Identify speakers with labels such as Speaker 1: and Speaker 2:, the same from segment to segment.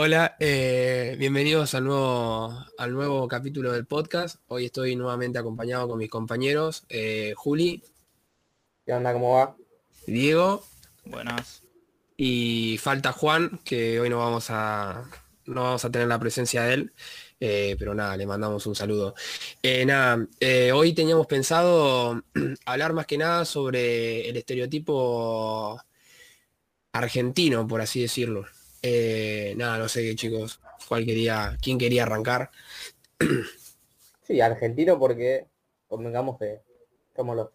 Speaker 1: Hola, eh, bienvenidos al nuevo, al nuevo capítulo del podcast. Hoy estoy nuevamente acompañado con mis compañeros, eh, Juli.
Speaker 2: ¿Qué onda? ¿Cómo va?
Speaker 1: Diego.
Speaker 3: Buenas.
Speaker 1: Y falta Juan, que hoy no vamos a, no vamos a tener la presencia de él. Eh, pero nada, le mandamos un saludo. nada, hoy teníamos pensado hablar más que nada sobre el estereotipo argentino, por así decirlo. Eh, nada, no sé chicos, cuál quería, quién quería arrancar.
Speaker 2: Sí, argentino porque convengamos que somos los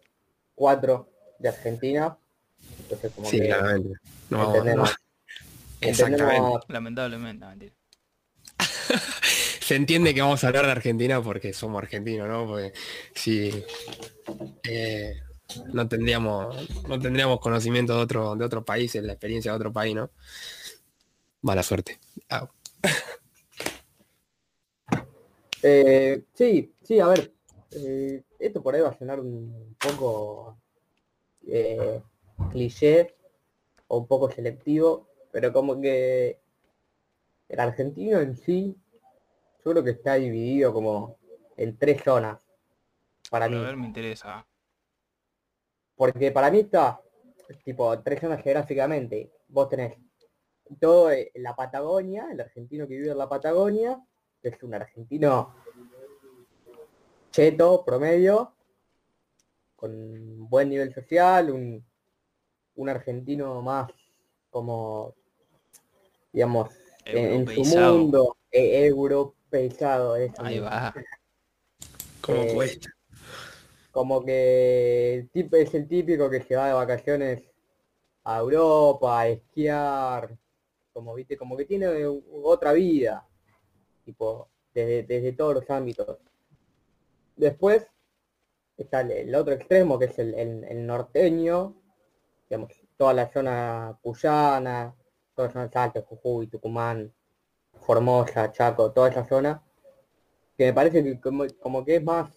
Speaker 2: cuatro de Argentina. Entonces como
Speaker 1: sí,
Speaker 2: que
Speaker 1: claramente. No,
Speaker 2: entendemos,
Speaker 1: Exactamente.
Speaker 3: Lamentablemente, mentira.
Speaker 1: Se entiende que vamos a hablar de Argentina porque somos argentinos, ¿no? Porque si eh, no tendríamos, no tendríamos conocimiento de otro, de otros países, la experiencia de otro país, ¿no? Mala suerte.
Speaker 2: Eh, sí, sí, a ver. Eh, esto por ahí va a sonar un poco eh, cliché o un poco selectivo, pero como que el argentino en sí, yo creo que está dividido como en tres zonas. Para mí.
Speaker 3: A ver, me interesa.
Speaker 2: Porque para mí está, tipo, tres zonas geográficamente. Vos tenés todo en la Patagonia, el argentino que vive en la Patagonia, que es un argentino cheto, promedio, con buen nivel social, un, un argentino más como, digamos, en, su mundo, e, europeizado.
Speaker 3: Ahí va.
Speaker 1: Como eh, cuesta.
Speaker 2: Como que es el típico que se va de vacaciones a Europa, a esquiar, como viste, como que tiene otra vida, tipo, desde, todos los ámbitos. Después está el, otro extremo, que es el, norteño, digamos, toda la zona puyana, toda la zona Salta, Jujuy, Tucumán, Formosa, Chaco, toda esa zona, que me parece que como, que es más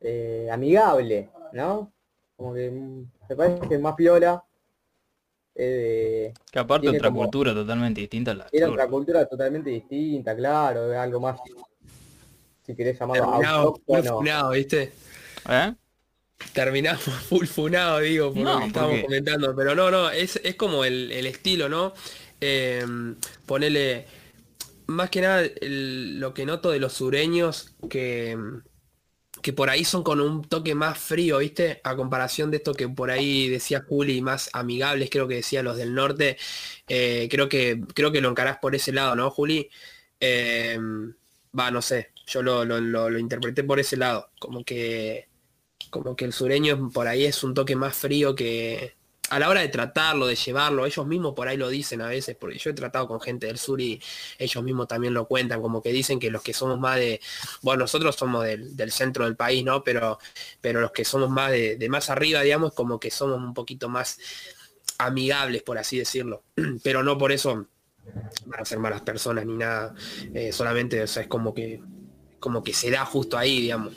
Speaker 2: eh, amigable, ¿no? Como que me parece más piola
Speaker 3: eh, que aparte otra cultura totalmente distinta a la
Speaker 2: Era otra cultura totalmente distinta, claro, algo más, si querés llamarlo
Speaker 1: funado, ¿viste?
Speaker 3: ¿Eh?
Speaker 1: Terminamos full funado, digo, por lo que estábamos comentando, pero no, no, es, como el, estilo, ¿no? Eh, ponele, más que nada lo que noto de los sureños, que que por ahí son con un toque más frío, ¿viste? A comparación de esto que por ahí decía Juli, más amigables, creo que decía los del norte. Eh, creo, que, creo que lo encarás por ese lado, ¿no, Juli? Em, va, no sé, yo lo, lo, interpreté por ese lado. Como que, como que el sureño por ahí es un toque más frío que, a la hora de tratarlo, de llevarlo, ellos mismos por ahí lo dicen a veces, porque yo he tratado con gente del sur y ellos mismos también lo cuentan, como que dicen que los que somos más de, bueno, nosotros somos del, centro del país, ¿no? Pero, pero los que somos más de, más arriba, digamos, como que somos un poquito más amigables, por así decirlo. Pero no por eso van a ser malas personas ni nada. Eh, solamente, o sea, es como que, como que se da justo ahí, digamos.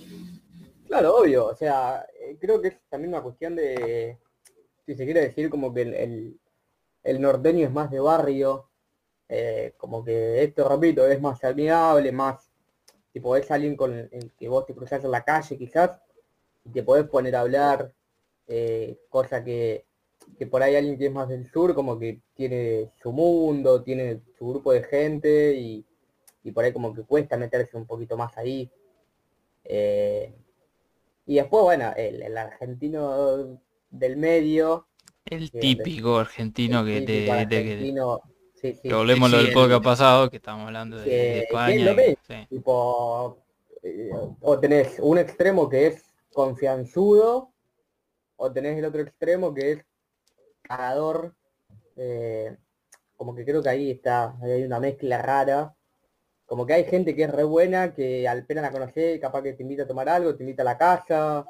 Speaker 2: Claro, obvio. O sea, eh, creo que es también una cuestión de si se quiere decir como que el, norteño es más de barrio, eh, como que esto, repito, es más amigable, más, tipo, es alguien con el que vos te cruzás en la calle quizás, y te podés poner a hablar, eh, cosa que, por ahí alguien que es más del sur, como que tiene su mundo, tiene su grupo de gente, y, por ahí como que cuesta meterse un poquito más ahí. Eh, y después, bueno, el argentino del medio.
Speaker 3: El típico argentino que te...
Speaker 2: Argentino,
Speaker 3: que, sí, volvemos lo del podcast pasado, que estamos hablando de, España.
Speaker 2: tipo, eh, o tenés un extremo que es confianzudo, o tenés el otro extremo que es cagador. Eh, como que creo que ahí está, hay una mezcla rara. Como que hay gente que es re buena, que al pena la conocer, capaz que te invita a tomar algo, te invita a la casa.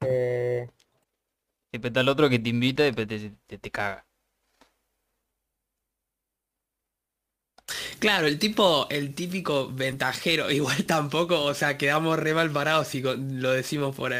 Speaker 2: Eh,
Speaker 3: Después está el otro que te invita y después te, te, caga.
Speaker 1: Claro, el tipo, el típico ventajero, igual tampoco, o sea, quedamos re mal parados si lo decimos por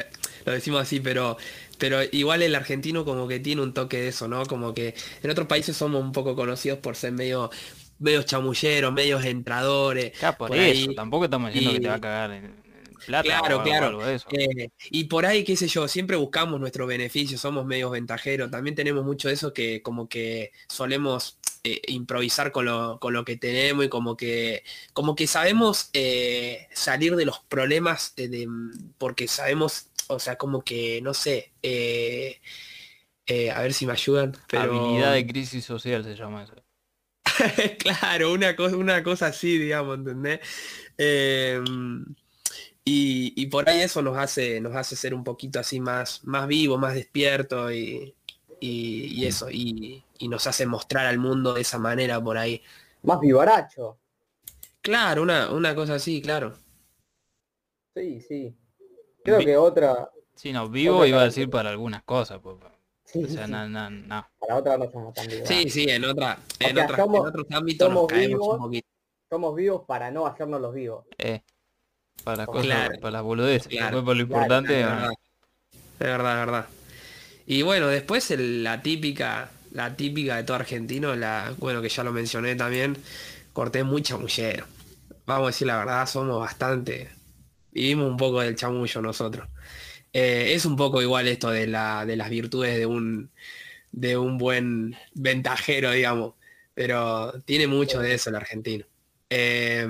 Speaker 1: lo decimos así, pero pero igual el argentino como que tiene un toque de eso, ¿no? Como que en otros países somos un poco conocidos por ser medio medios chamulleros, medios entradores.
Speaker 3: por, eso, tampoco estamos diciendo que te va a cagar en,
Speaker 1: claro, claro. Eh, y por ahí, qué sé yo, siempre buscamos nuestro beneficio, somos medios ventajeros. También tenemos mucho de eso que como que solemos eh, improvisar con lo, con lo, que tenemos y como que, como que sabemos eh, salir de los problemas de, porque sabemos, o sea, como que, no sé, a ver si me ayudan. Pero...
Speaker 3: Habilidad de crisis social se llama eso.
Speaker 1: claro, una cosa, una cosa así, digamos, ¿entendés? Y, por ahí eso nos hace, nos hace ser un poquito así más, más vivo, más despierto y, eso, y, nos hace mostrar al mundo de esa manera por ahí.
Speaker 2: Más vivaracho.
Speaker 1: Claro, una, una cosa así, claro.
Speaker 2: Sí, sí. Creo que otra...
Speaker 3: Sí, no, vivo iba a decir para algunas cosas. Pues,
Speaker 2: sí,
Speaker 3: o sea, no, no, no.
Speaker 2: Para otra no somos tan vivos.
Speaker 1: Sí, sí, en, otra, en, otros ámbitos nos caemos un poquito.
Speaker 2: Somos vivos para no hacernos los vivos.
Speaker 3: Eh para las cosas, para las boludeces. Claro, lo importante.
Speaker 1: es, verdad. es verdad, Y bueno, después la típica, la típica de todo argentino, la, bueno, que ya lo mencioné también, corté muy chamullero. Vamos a decir la verdad, somos bastante. Vivimos un poco del chamullo nosotros. Eh, es un poco igual esto de, la, de las virtudes de un, de un buen ventajero, digamos. Pero tiene mucho de eso el argentino. Eh,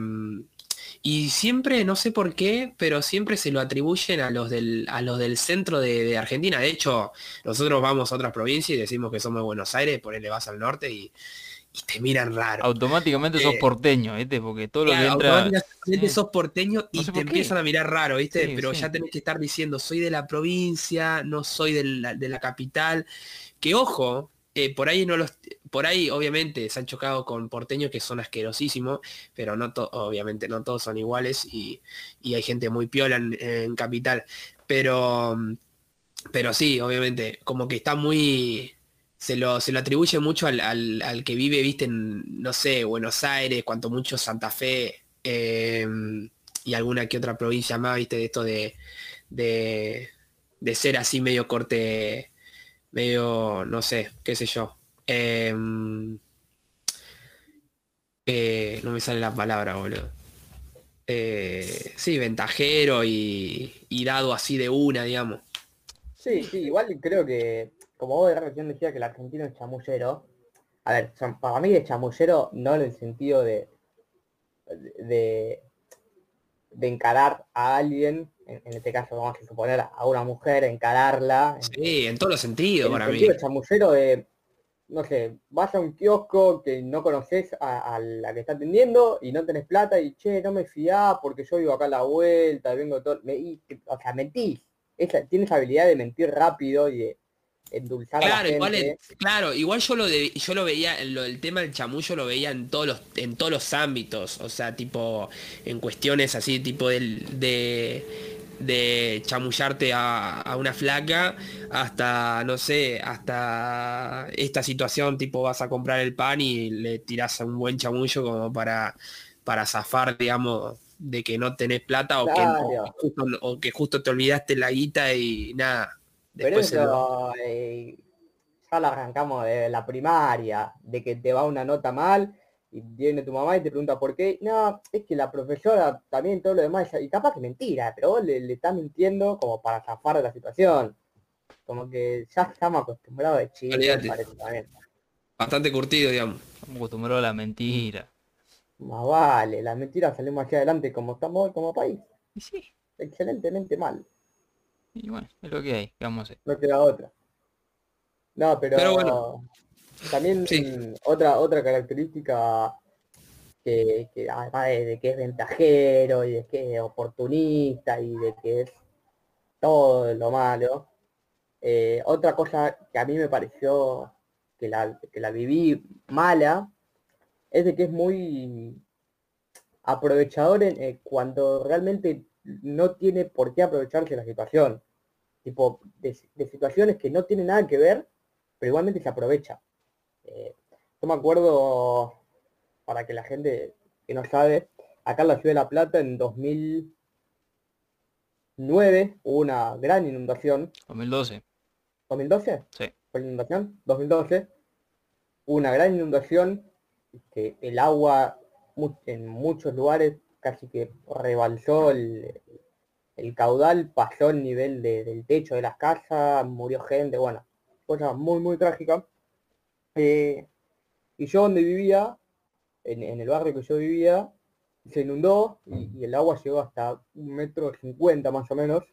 Speaker 1: y siempre, no sé por qué, pero siempre se lo atribuyen a los del, a los del centro de, Argentina. De hecho, nosotros vamos a otras provincias y decimos que somos de Buenos Aires, por le vas al norte y, te miran raro.
Speaker 3: Automáticamente sos eh, porteño, ¿viste? Porque todo lo que entra...
Speaker 1: Automáticamente sos porteño y te empiezan a mirar raro, ¿viste? pero ya tenés que estar diciendo, soy de la provincia, no soy de la capital. Que ojo, eh, por ahí no los, por ahí obviamente se han chocado con porteños que son asquerosísimos, pero no obviamente no todos son iguales y, hay gente muy piola en, capital. Pero, pero sí, obviamente, como que está muy. Se lo, se lo atribuye mucho al, que vive, viste, en, no sé, Buenos Aires, cuanto mucho Santa Fe em, y alguna que otra provincia más, viste, de esto de, de, de ser así medio corte medio, no sé, qué sé yo. Em, eh, no me sale la palabra, boludo. Eh, sí, ventajero y, dado así de una, digamos.
Speaker 2: Sí, sí, igual creo que, como vos de recién decía que el argentino es chamullero, a ver, para mí es chamullero no en el sentido de, de, de encarar a alguien en, este caso vamos a suponer a una mujer, encararla.
Speaker 1: Sí, en, todos los sentidos para mí.
Speaker 2: El chamullero de, no sé, vas a un kiosco que no conoces a, la que está atendiendo y no tenés plata y che, no me fiás porque yo vivo acá a la vuelta, vengo todo. o sea, mentís. Esa, tienes habilidad de mentir rápido y de endulzar
Speaker 1: claro, Igual claro, igual yo lo de, yo lo veía, lo del tema del chamullo lo veía en todos los, en todos los ámbitos. O sea, tipo, en cuestiones así, tipo del, de de chamullarte a, una flaca hasta, no sé, hasta esta situación tipo vas a comprar el pan y le tiras un buen chamullo como para, para zafar, digamos, de que no tenés plata o, que, justo, te olvidaste la guita y nada.
Speaker 2: Después Pero eh, ya lo arrancamos de la primaria, de que te va una nota mal y viene tu mamá y te pregunta por qué, no, es que la profesora también todo lo demás, y capaz que mentira, pero vos le, estás mintiendo como para zafar de la situación. Como que ya estamos acostumbrados de chile,
Speaker 1: Bastante curtido, digamos.
Speaker 3: Estamos acostumbrados a la mentira.
Speaker 2: Más vale, la mentira salimos hacia adelante como estamos hoy como país.
Speaker 3: Y sí.
Speaker 2: Excelentemente mal.
Speaker 3: Y bueno, es lo que hay, hacer.
Speaker 2: No queda otra. No, pero, pero bueno. También otra, otra característica que, además de, que es ventajero y de que es oportunista y de que es todo lo malo, eh, otra cosa que a mí me pareció que la, que la viví mala es de que es muy aprovechador en, eh, cuando realmente no tiene por qué aprovecharse la situación. Tipo, de, situaciones que no tienen nada que ver, pero igualmente se aprovecha. Eh, yo me acuerdo, para que la gente que no sabe, acá en la ciudad de La Plata en 2009 hubo una gran inundación.
Speaker 3: 2012.
Speaker 2: ¿2012?
Speaker 3: Sí.
Speaker 2: ¿Fue la inundación? 2012. Hubo una gran inundación que el agua en muchos lugares casi que rebalsó el, caudal, pasó el nivel del techo de las casas, murió gente, bueno, cosa muy, muy trágica. Eh, y yo donde vivía, en, el barrio que yo vivía, se inundó y, el agua llegó hasta un metro cincuenta más o menos,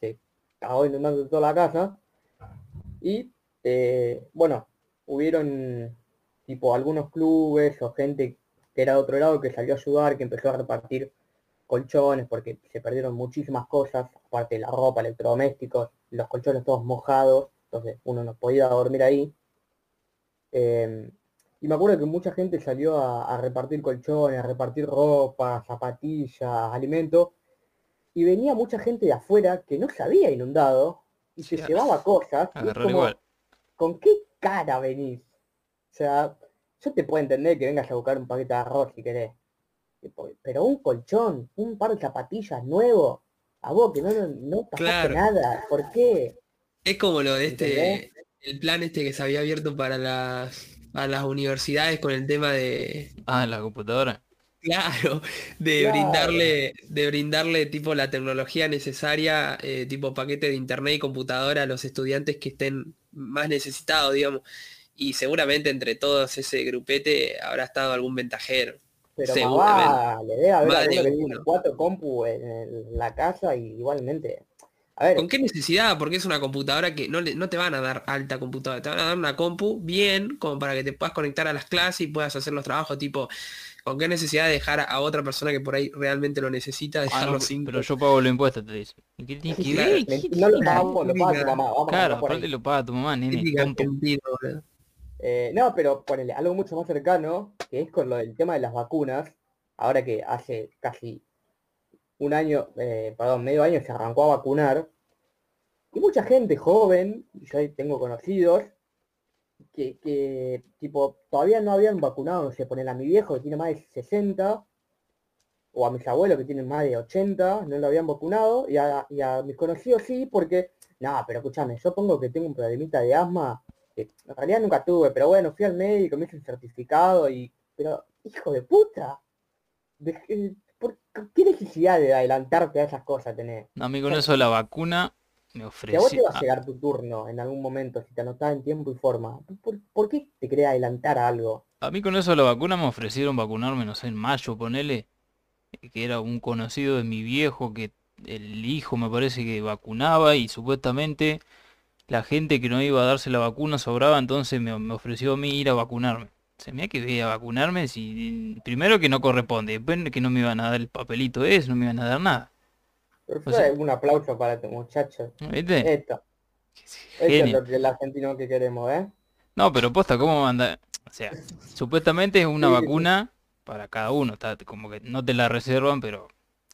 Speaker 2: se acabó inundando toda la casa. Y eh, bueno, hubieron tipo algunos clubes o gente que era de otro lado que salió a ayudar, que empezó a repartir colchones porque se perdieron muchísimas cosas, aparte de la ropa, electrodomésticos, los colchones todos mojados, entonces uno no podía dormir ahí. Em, y me acuerdo que mucha gente salió a, repartir colchones, a repartir ropa, zapatillas, alimentos, y venía mucha gente de afuera que no se había inundado y se llevaba cosas. ¿Con qué cara venís? O sea, yo te puedo entender que vengas a buscar un paquete de arroz si querés. Pero un colchón, un par de zapatillas nuevo, a vos que no, no, pasaste nada, ¿por qué?
Speaker 1: Es como lo de este, el plan este que se había abierto para las, las universidades con el tema de...
Speaker 3: Ah, la computadora.
Speaker 1: Claro, de brindarle, de brindarle tipo la tecnología necesaria, eh, tipo paquete de internet y computadora a los estudiantes que estén más necesitados, digamos y seguramente entre todos ese grupete habrá estado algún ventajero.
Speaker 2: Pero seguramente. le debe haber cuatro compu en la casa y igualmente.
Speaker 1: A ver. ¿Con qué necesidad? Porque es una computadora que no, le, no te van a dar alta computadora, te van a dar una compu bien, como para que te puedas conectar a las clases y puedas hacer los trabajos tipo. ¿Con qué necesidad de dejar a otra persona que por ahí realmente lo necesita ah, dejarlo sin?
Speaker 3: Pero yo pago los impuestos, te dice.
Speaker 2: No lo pago, lo paga tu mamá.
Speaker 3: claro, aparte lo paga tu mamá, nene.
Speaker 2: Eh, no, pero ponele algo mucho más cercano, que es con lo del tema de las vacunas, ahora que hace casi un año, eh, perdón, medio año se arrancó a vacunar, y mucha gente joven, yo tengo conocidos, que, tipo todavía no habían vacunado, no sé, ponele a mi viejo que tiene más de 60, o a mis abuelos que tienen más de 80, no lo habían vacunado, y a, mis conocidos sí, porque, nada, pero escúchame, yo pongo que tengo un problemita de asma, en realidad nunca tuve, pero bueno, fui al médico, me hice un certificado y. Pero, hijo de puta. ¿por ¿Qué necesidad de adelantarte a esas cosas tenés?
Speaker 3: No, a mí con eso de la vacuna me ofreció.
Speaker 2: a vos te va a llegar tu turno en algún momento si te anotás en tiempo y forma. ¿Por, qué te querés adelantar a algo?
Speaker 3: A mí con eso de la vacuna me ofrecieron vacunarme, no sé, en mayo, ponele, que era un conocido de mi viejo que el hijo me parece que vacunaba y supuestamente la gente que no iba a darse la vacuna sobraba, entonces me, ofreció a mí ir a vacunarme. Se me ha que voy a vacunarme si primero que no corresponde, después que no me iban a dar el papelito ese, no me iban a dar nada.
Speaker 2: un aplauso para tu muchacho. ¿Viste? Esto. Esto es lo que el argentino que queremos, ¿eh?
Speaker 3: No, pero posta, ¿cómo manda? O sea, supuestamente es una vacuna para cada uno, está como que no te la reservan, pero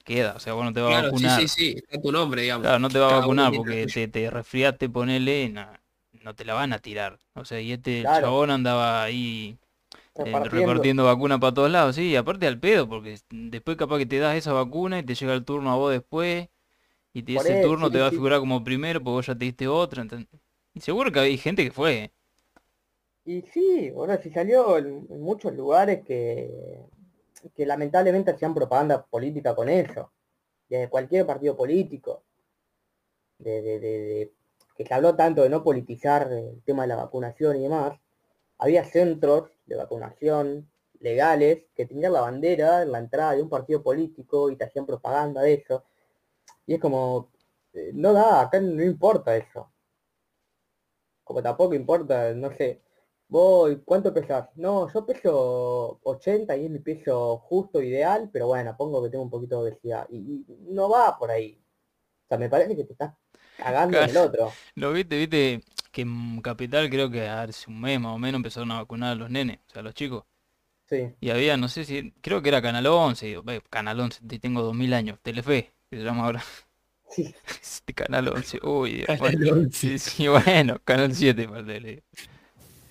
Speaker 3: queda, o sea, vos no te va a vacunar.
Speaker 1: Sí, sí, sí, está tu nombre, digamos.
Speaker 3: Claro, no te va a vacunar porque te, te resfriaste, ponele, no, te la van a tirar. O sea, y este chabón andaba ahí eh, repartiendo. vacuna para todos lados, sí, aparte al pedo, porque después capaz que te das esa vacuna y te llega el turno a vos después, y te, ese turno te va a figurar como primero porque vos ya te diste otra. Y seguro que hay gente que fue.
Speaker 2: Y sí, bueno, si salió en muchos lugares que que lamentablemente hacían propaganda política con eso, de cualquier partido político, de, que se habló tanto de no politizar el tema de la vacunación y demás, había centros de vacunación legales que tenían la bandera en la entrada de un partido político y te hacían propaganda de eso. Y es como, eh, no da, acá no importa eso. Como tampoco importa, no sé, Voy, ¿cuánto pesas? No, yo peso 80 y es mi peso justo, ideal, pero bueno, pongo que tengo un poquito de obesidad. Y, no va por ahí. O sea, me parece que te estás cagando en el otro.
Speaker 3: Lo viste, viste, que en Capital creo que hace un mes más o menos empezaron a vacunar a los nenes, o sea, a los chicos.
Speaker 2: Sí.
Speaker 3: Y había, no sé si, creo que era Canal 11, Canal 11, tengo 2000 años, Telefe, que se llama ahora.
Speaker 2: Sí.
Speaker 3: Este Canal 11, uy, Canal Sí, sí, bueno, Canal 7, parte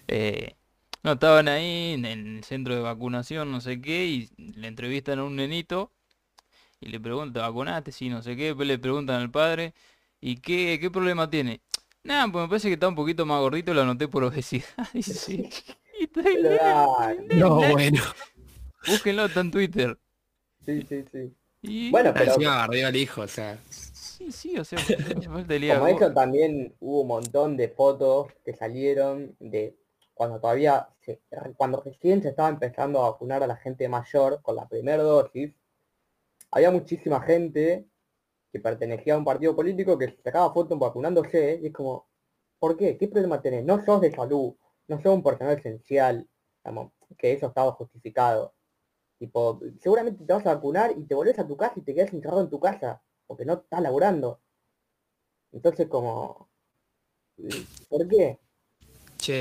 Speaker 3: eh, no, estaban ahí en el centro de vacunación, no sé qué, y le entrevistan a un nenito y le preguntan, ¿vacunaste? Sí, no sé qué, le preguntan al padre, ¿y qué, qué problema tiene? Nada, pues me parece que está un poquito más gordito, lo anoté por obesidad.
Speaker 1: no, bueno.
Speaker 3: Búsquenlo, está en Twitter.
Speaker 2: Sí, sí, sí.
Speaker 1: Y... Bueno, pero... Encima al hijo, o sea...
Speaker 3: Sí, sí, o sea,
Speaker 2: como eso también hubo un montón de fotos que salieron de cuando todavía, cuando recién se estaba empezando a vacunar a la gente mayor con la primera dosis, había muchísima gente que pertenecía a un partido político que sacaba fotos vacunándose y es como, ¿por qué? ¿Qué problema tenés? No sos de salud, no sos un personal esencial, que eso estaba justificado. Tipo, seguramente te vas a vacunar y te volvés a tu casa y te quedas encerrado en tu casa, porque no estás laburando. Entonces como, ¿por qué?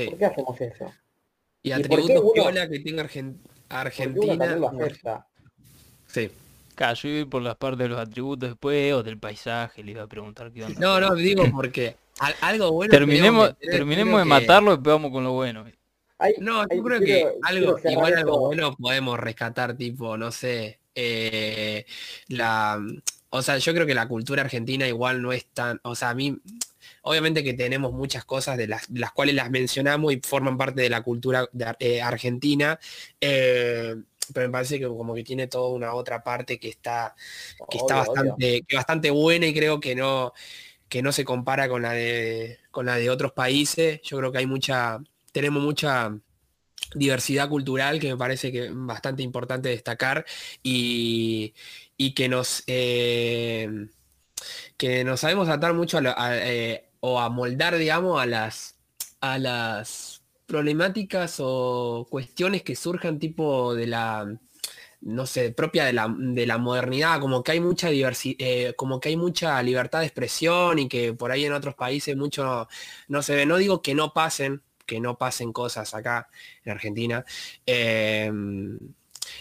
Speaker 2: ¿Por qué hacemos eso?
Speaker 1: Y atributos que tenga Argentina.
Speaker 3: Sí. Claro, por las partes de los atributos después o del paisaje, le iba a preguntar qué onda.
Speaker 1: No, no, digo porque algo bueno.
Speaker 3: Terminemos, terminemos de matarlo y vamos con lo bueno.
Speaker 1: no, yo creo que algo, igual algo bueno podemos rescatar, tipo, no sé, eh, la. O sea, yo creo que la cultura argentina igual no es tan. O sea, a mí Obviamente que tenemos muchas cosas de las, cuales las mencionamos y forman parte de la cultura eh, argentina, eh, pero me parece que como que tiene toda una otra parte que está, que está bastante, bastante buena y creo que no, que no se compara con la de con la de otros países. Yo creo que hay mucha, tenemos mucha diversidad cultural que me parece que es bastante importante destacar y, que nos eh, que nos sabemos atar mucho a, o a moldar, digamos, a las, a las problemáticas o cuestiones que surjan tipo de la, no sé, propia de la, de la modernidad, como que hay mucha diversidad, eh, como que hay mucha libertad de expresión y que por ahí en otros países mucho no se ve. No digo que no pasen, que no pasen cosas acá en Argentina. Em,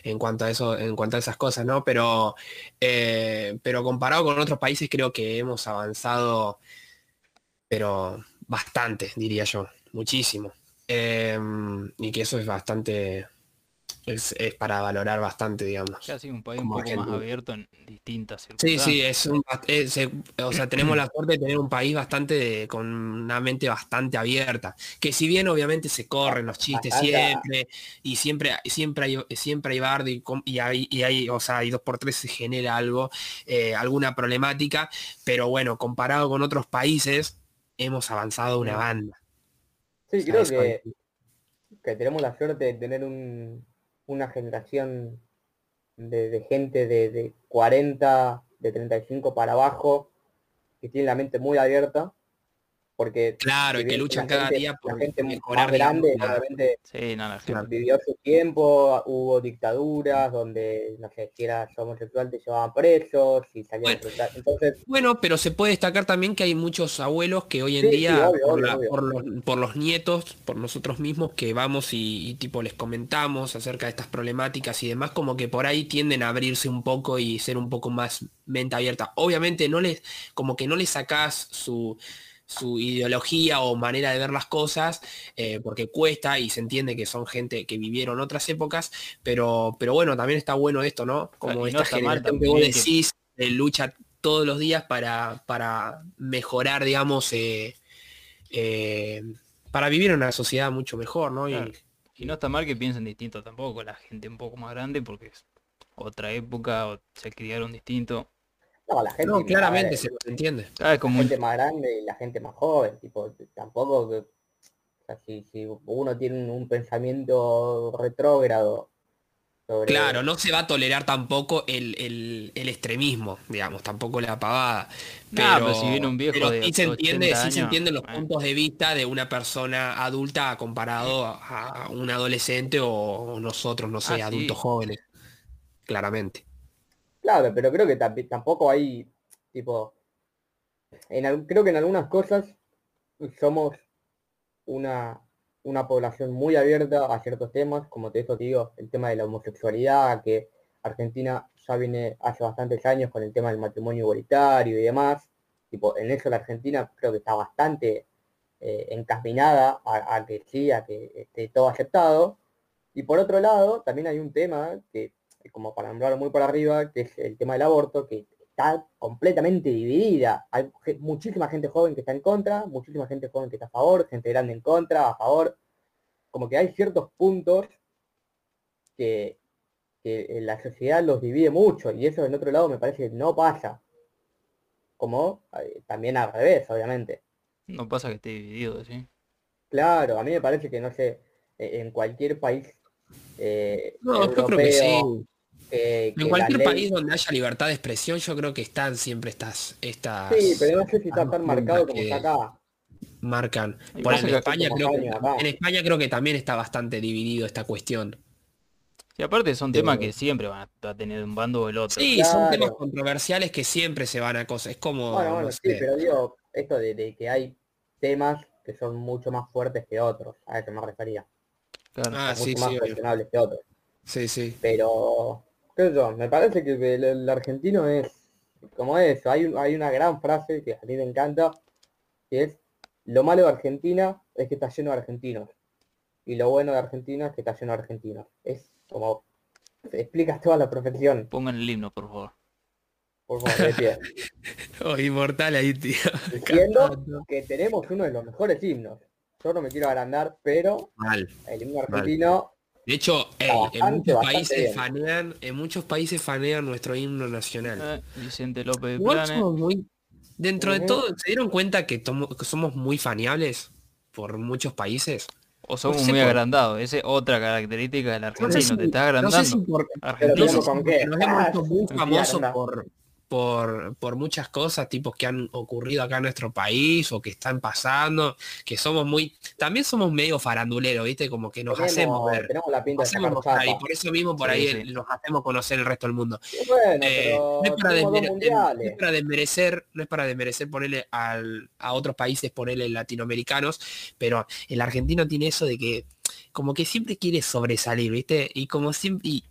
Speaker 1: en cuanto a eso, en cuanto a esas cosas, ¿no? Pero, eh, pero comparado con otros países creo que hemos avanzado pero bastante, diría yo, muchísimo. Em, y que eso es bastante, es, para valorar bastante, digamos.
Speaker 3: Casi un país un poco más abierto en distintas
Speaker 1: Sí, sí, es un, o sea, tenemos la suerte de tener un país bastante, con una mente bastante abierta, que si bien obviamente se corren los chistes siempre, y siempre, siempre hay, siempre hay bardo y, hay, y hay, o sea, hay dos por tres se genera algo, eh, alguna problemática, pero bueno, comparado con otros países, hemos avanzado una banda.
Speaker 2: Sí, creo que, que, tenemos la suerte de tener una generación de, gente de, de, 40, de 35 para abajo, que tiene la mente muy abierta porque
Speaker 1: claro, y que luchan cada día por
Speaker 2: la gente mejorar más grande, obviamente vivió su tiempo, hubo dictaduras donde, no sé, si eras homosexual te llevaban presos y salían bueno, entonces
Speaker 1: Bueno, pero se puede destacar también que hay muchos abuelos que hoy en día, por, los, por, los, nietos, por nosotros mismos, que vamos y, tipo les comentamos acerca de estas problemáticas y demás, como que por ahí tienden a abrirse un poco y ser un poco más mente abierta. Obviamente no les, como que no les sacás su su ideología o manera de ver las cosas, eh, porque cuesta y se entiende que son gente que vivieron otras épocas, pero, pero bueno, también está bueno esto, ¿no? Como esta generación que vos decís, eh, lucha todos los días para, para mejorar, digamos, eh, para vivir en una sociedad mucho mejor, ¿no?
Speaker 3: Y, no está mal que piensen distinto tampoco, la gente un poco más grande, porque es otra época, o se criaron distinto.
Speaker 2: No, la gente.
Speaker 1: claramente se entiende.
Speaker 2: La gente más grande y la gente más joven, tipo, tampoco si, uno tiene un, pensamiento retrógrado.
Speaker 1: Claro, no se va a tolerar tampoco el, extremismo, digamos, tampoco la pavada. Pero,
Speaker 3: si viene un viejo
Speaker 1: sí se entiende, sí se entienden los puntos de vista de una persona adulta comparado a, un adolescente o nosotros, no sé, ah, adultos jóvenes. Claramente.
Speaker 2: Claro, pero creo que tampoco hay, tipo, creo que en algunas cosas somos una, una población muy abierta a ciertos temas, como te digo, el tema de la homosexualidad, que Argentina ya viene hace bastantes años con el tema del matrimonio igualitario y demás. Tipo, en eso la Argentina creo que está bastante eh, encaminada a, que sí, a que esté todo aceptado. Y por otro lado, también hay un tema que como para nombrarlo muy por arriba, que es el tema del aborto, que está completamente dividida. Hay muchísima gente joven que está en contra, muchísima gente joven que está a favor, gente grande en contra, a favor. como que hay ciertos puntos que, que la sociedad los divide mucho y eso en otro lado me parece que no pasa. Como eh, también al revés, obviamente.
Speaker 3: No pasa que esté dividido, ¿sí?
Speaker 2: Claro, a mí me parece que, no sé, e, en cualquier país
Speaker 1: eh, no, yo creo que sí. En cualquier país donde haya libertad de expresión, yo creo que están siempre estas... estas
Speaker 2: sí, pero no sé si está tan marcado como está acá.
Speaker 1: Marcan. Por en España, creo que, en España creo que también está bastante dividido esta cuestión.
Speaker 3: Y aparte son temas que siempre van a tener un bando o el otro.
Speaker 1: Sí, son temas controversiales que siempre se van a cosas. Es como.
Speaker 2: Bueno, bueno, sí, pero digo, esto de, que hay temas que son mucho más fuertes que otros, a eso me refería.
Speaker 1: Ah, sí,
Speaker 2: mucho más cuestionables que otros.
Speaker 1: Sí, sí.
Speaker 2: Pero, me parece que el, argentino es como eso. Hay, hay una gran frase que a mí me encanta, que es, lo malo de Argentina es que está lleno de argentinos. Y lo bueno de Argentina es que está lleno de argentinos. Es como explicas toda la profesión.
Speaker 3: Pongan el himno, por favor.
Speaker 2: Por favor, de pie.
Speaker 1: oh, inmortal ahí, tío.
Speaker 2: Diciendo que tenemos uno de los mejores himnos. Yo no me quiero agrandar, pero
Speaker 1: Mal.
Speaker 2: el himno argentino.
Speaker 1: De hecho, en muchos países fanean, en muchos países fanean nuestro himno nacional.
Speaker 3: Eh, Vicente López de Planes.
Speaker 1: dentro de todo, ¿se dieron cuenta que, que somos muy faneables por muchos países?
Speaker 3: O somos muy agrandados, esa es otra característica del argentino, te está agrandando. No sé si por,
Speaker 1: nos hemos muy famosos por, por, por muchas cosas, tipos que han ocurrido acá en nuestro país o que están pasando, que somos muy, también somos medio faranduleros, ¿viste? Como que nos hacemos ver.
Speaker 2: la pinta
Speaker 1: por eso mismo por ahí nos hacemos conocer el resto del mundo. no, es para desmerecer, no es para desmerecer ponerle al, a otros países, ponerle latinoamericanos, pero el argentino tiene eso de que como que siempre quiere sobresalir, ¿viste? Y como siempre, y,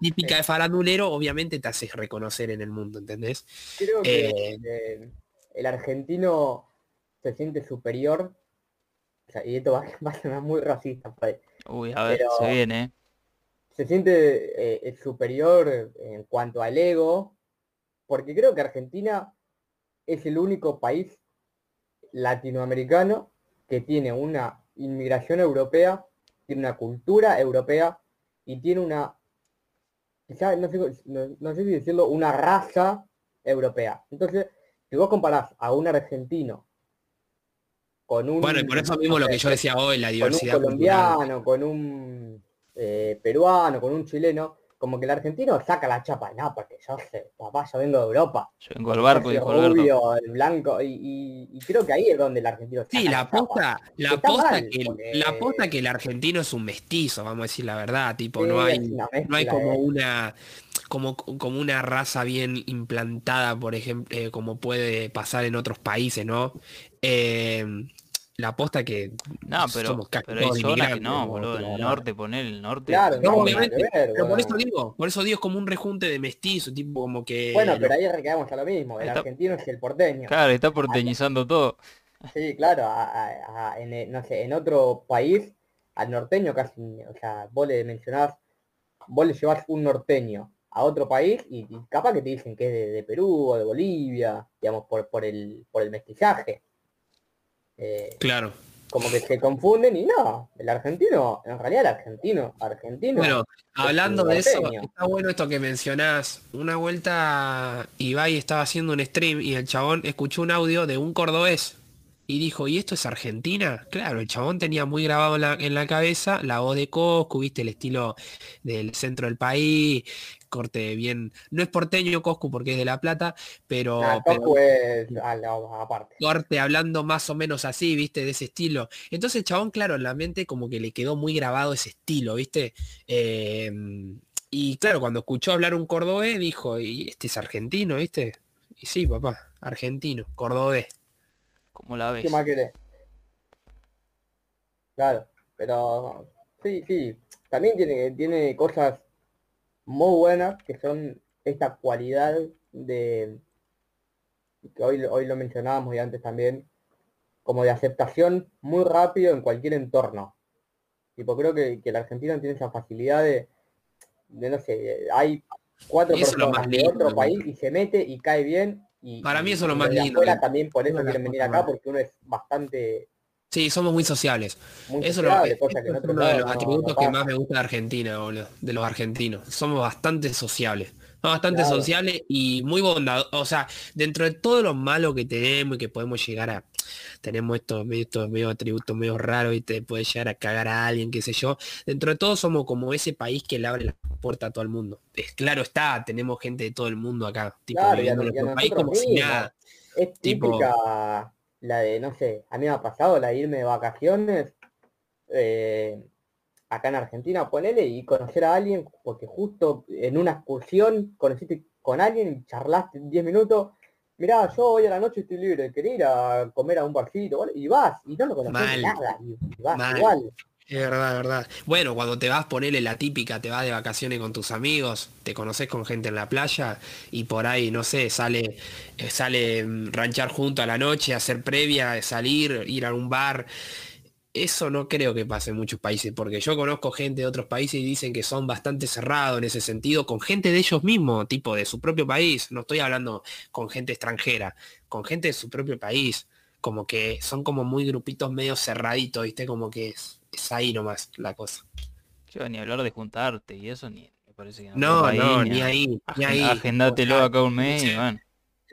Speaker 1: típica de farandulero, obviamente te haces reconocer en el mundo, ¿entendés?
Speaker 2: Creo que eh, el argentino se siente superior, y esto va, a ser muy racista, pues.
Speaker 3: Uy, a ver, se viene.
Speaker 2: Se siente eh, superior en cuanto al ego, porque creo que Argentina es el único país latinoamericano que tiene una inmigración europea, tiene una cultura europea y tiene una, quizá, no, sé, si decirlo, una raza europea. Entonces, si vos comparás a un argentino con un...
Speaker 1: Bueno, y por eso mismo lo que yo decía hoy, la diversidad.
Speaker 2: Con un colombiano, con un eh, peruano, con un chileno, como que el argentino saca la chapa, no, porque yo sé, papá, yo vengo de Europa.
Speaker 3: Yo vengo al barco, dijo
Speaker 2: rubio, el blanco, y, creo que ahí es donde el argentino
Speaker 1: Sí, la posta, la posta que la posta que el argentino es un mestizo, vamos a decir la verdad, tipo, no hay, no hay como una como, como una raza bien implantada, por ejemplo, eh, como puede pasar en otros países, ¿no? Eh, la aposta que
Speaker 3: no pero, pero hay zonas que no boludo en el norte poner el norte
Speaker 2: claro no, obviamente
Speaker 1: pero por eso digo por eso digo es como un rejunte de mestizo tipo como que
Speaker 2: bueno pero ahí quedamos a lo mismo el argentino es el porteño.
Speaker 3: Claro está porteñizando todo.
Speaker 2: Sí claro en, no sé en otro país al norteño casi o sea vos le mencionás vos le llevas un norteño a otro país y, capaz que te dicen que es de, de Perú o de Bolivia digamos por por el por el mestizaje
Speaker 1: eh, claro.
Speaker 2: Como que se confunden y no, el argentino, en realidad el argentino, argentino.
Speaker 1: Bueno, hablando de eso, está bueno esto que mencionás. Una vuelta Ibai estaba haciendo un stream y el chabón escuchó un audio de un cordobés y dijo, ¿y esto es Argentina? Claro, el chabón tenía muy grabado en la, en la cabeza la voz de Coscu, viste el estilo del centro del país, corte bien, no es porteño Coscu porque es de La Plata, pero,
Speaker 2: ah, aparte.
Speaker 1: corte hablando más o menos así, viste, de ese estilo. Entonces chabón, claro, en la mente como que le quedó muy grabado ese estilo, viste. Em, y claro, cuando escuchó hablar un cordobés, dijo, ¿y este es argentino, viste? Y sí, papá, argentino, cordobés.
Speaker 3: Como la ves?
Speaker 2: ¿Qué más querés? Claro, pero sí, sí. También tiene, tiene cosas muy buenas, que son esta cualidad de, que hoy, hoy lo mencionábamos y antes también, como de aceptación muy rápido en cualquier entorno. Tipo, creo que, que la Argentina tiene esa facilidad de, de no sé, hay cuatro personas de otro país y se mete y cae bien. Y,
Speaker 1: Para mí eso es lo más
Speaker 2: lindo. También por eso quieren venir acá, porque uno es bastante
Speaker 1: Sí, somos muy sociables. Eso es uno de los atributos que más me gusta de Argentina, boludo, de los argentinos. Somos bastante sociables. bastante sociales y muy bondadosos. O sea, dentro de todo lo malo que tenemos y que podemos llegar a... Tenemos estos, estos medio atributos medio raros y te puede llegar a cagar a alguien, qué sé yo. Dentro de todo somos como ese país que le abre la puerta a todo el mundo. Es, claro está, tenemos gente de todo el mundo acá. Tipo, viviendo en nuestro país como si nada.
Speaker 2: Es típica la de, no sé, a mí me ha pasado la de irme de vacaciones eh, acá en Argentina, ponele, y conocer a alguien, porque justo en una excursión conociste con alguien y charlaste 10 minutos, mirá, yo hoy a la noche estoy libre, quería ir a comer a un barcito, y vas, y no lo conoces nada, y, vas igual.
Speaker 1: Es verdad, es verdad. Bueno, cuando te vas, ponele la típica, te vas de vacaciones con tus amigos, te conoces con gente en la playa y por ahí, no sé, sale, eh, sale mm, ranchar junto a la noche, hacer previa, salir, ir a un bar. Eso no creo que pase en muchos países, porque yo conozco gente de otros países y dicen que son bastante cerrados en ese sentido, con gente de ellos mismos, tipo de su propio país. No estoy hablando con gente extranjera, con gente de su propio país. Como que son como muy grupitos medio cerraditos, ¿viste? Como que es es ahí nomás la cosa.
Speaker 3: Yo ni hablar de juntarte y eso ni me parece que
Speaker 1: no. No, no, ni ahí, ni ahí.
Speaker 3: Agendátelo acá un mes y bueno.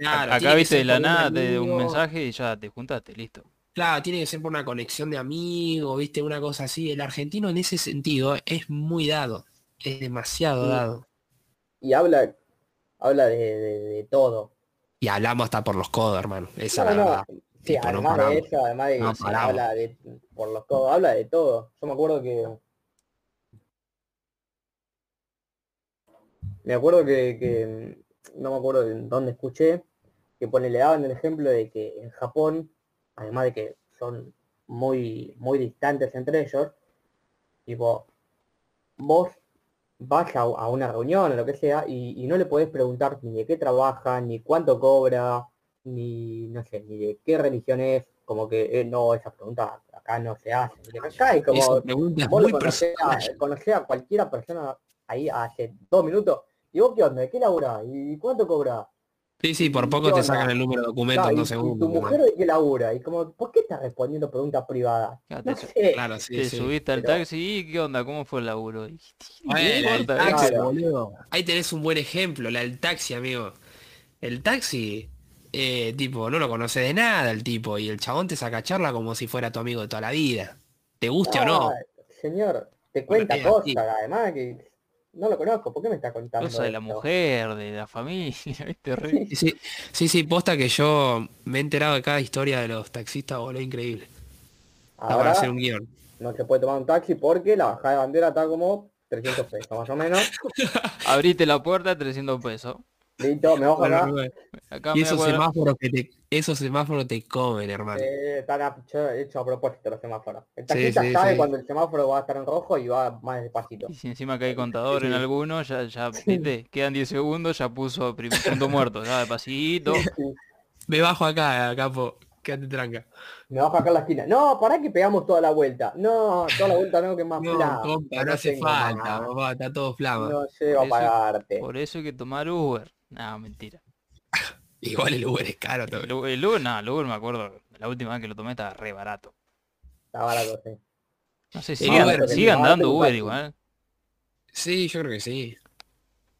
Speaker 3: acá viste de la nada, te un mensaje y ya te juntaste, listo.
Speaker 1: Claro, tiene que ser por una conexión de amigos, viste, una cosa así. El argentino en ese sentido es muy dado, es demasiado dado.
Speaker 2: Y habla, habla de, todo.
Speaker 1: Y hablamos hasta por los codos, hermano. Esa la verdad.
Speaker 2: Sí, además de eso, además de que habla de, por los codos, habla de todo. Yo me acuerdo que... Me acuerdo que, no me acuerdo en dónde escuché, que pone, le daban el ejemplo de que en Japón, además de que son muy, muy distantes entre ellos, tipo, vos vas a, una reunión o lo que sea y, y, no le podés preguntar ni de qué trabaja, ni cuánto cobra, ni, no sé, ni de qué religión es, como que eh, no, esa pregunta acá no se hace. Acá es como, vos conocés a, a, cualquiera persona ahí hace dos minutos, y vos qué onda, ¿de qué labura? ¿Y cuánto cobra?
Speaker 1: Sí, sí, por poco te sacan el número de documento en dos segundos.
Speaker 2: tu mujer de qué labura, y como, ¿por qué estás respondiendo preguntas privadas?
Speaker 3: No sé. Claro, sí, te subiste al taxi y qué onda, ¿cómo fue el laburo?
Speaker 1: Ahí tenés un buen ejemplo, la del taxi, amigo. El taxi eh, tipo, no lo conoce de nada el tipo y el chabón te saca charla como si fuera tu amigo de toda la vida. ¿Te guste o no?
Speaker 2: Señor, te cuenta cosas, además que no lo conozco, ¿por qué me está contando?
Speaker 3: Cosa de la mujer, de la familia,
Speaker 1: Sí, sí, sí, posta que yo me he enterado de cada historia de los taxistas, boludo, increíble.
Speaker 2: Ahora, hacer un guion. No se puede tomar un taxi porque la bajada de bandera está como 300 pesos, más o menos.
Speaker 3: Abrite la puerta, 300 pesos.
Speaker 2: Listo, me bajo
Speaker 1: acá. y esos semáforos que te, esos semáforos te comen, hermano.
Speaker 2: Eh, están hechos a propósito los semáforos. El taxista sabe cuando el semáforo va a estar en rojo y va más despacito.
Speaker 3: Y si encima que hay contador en alguno, ya, ya, ¿viste? Quedan 10 segundos, ya puso primer punto muerto, ya despacito.
Speaker 1: Me bajo acá, capo. Quédate tranca.
Speaker 2: Me bajo acá en la esquina. No, para que pegamos toda la vuelta. No, toda la vuelta no, que más
Speaker 1: no, Compa, no, hace falta, papá, está todo flama.
Speaker 2: No llego a pagarte.
Speaker 3: Por eso hay que tomar Uber. No, mentira.
Speaker 1: Igual el Uber es caro todo.
Speaker 3: El, Uber, no, el Uber me acuerdo, la última vez que lo tomé estaba re barato.
Speaker 2: Está barato, sí.
Speaker 3: No sé, sigan, sigan dando Uber igual.
Speaker 1: Sí, yo creo que sí.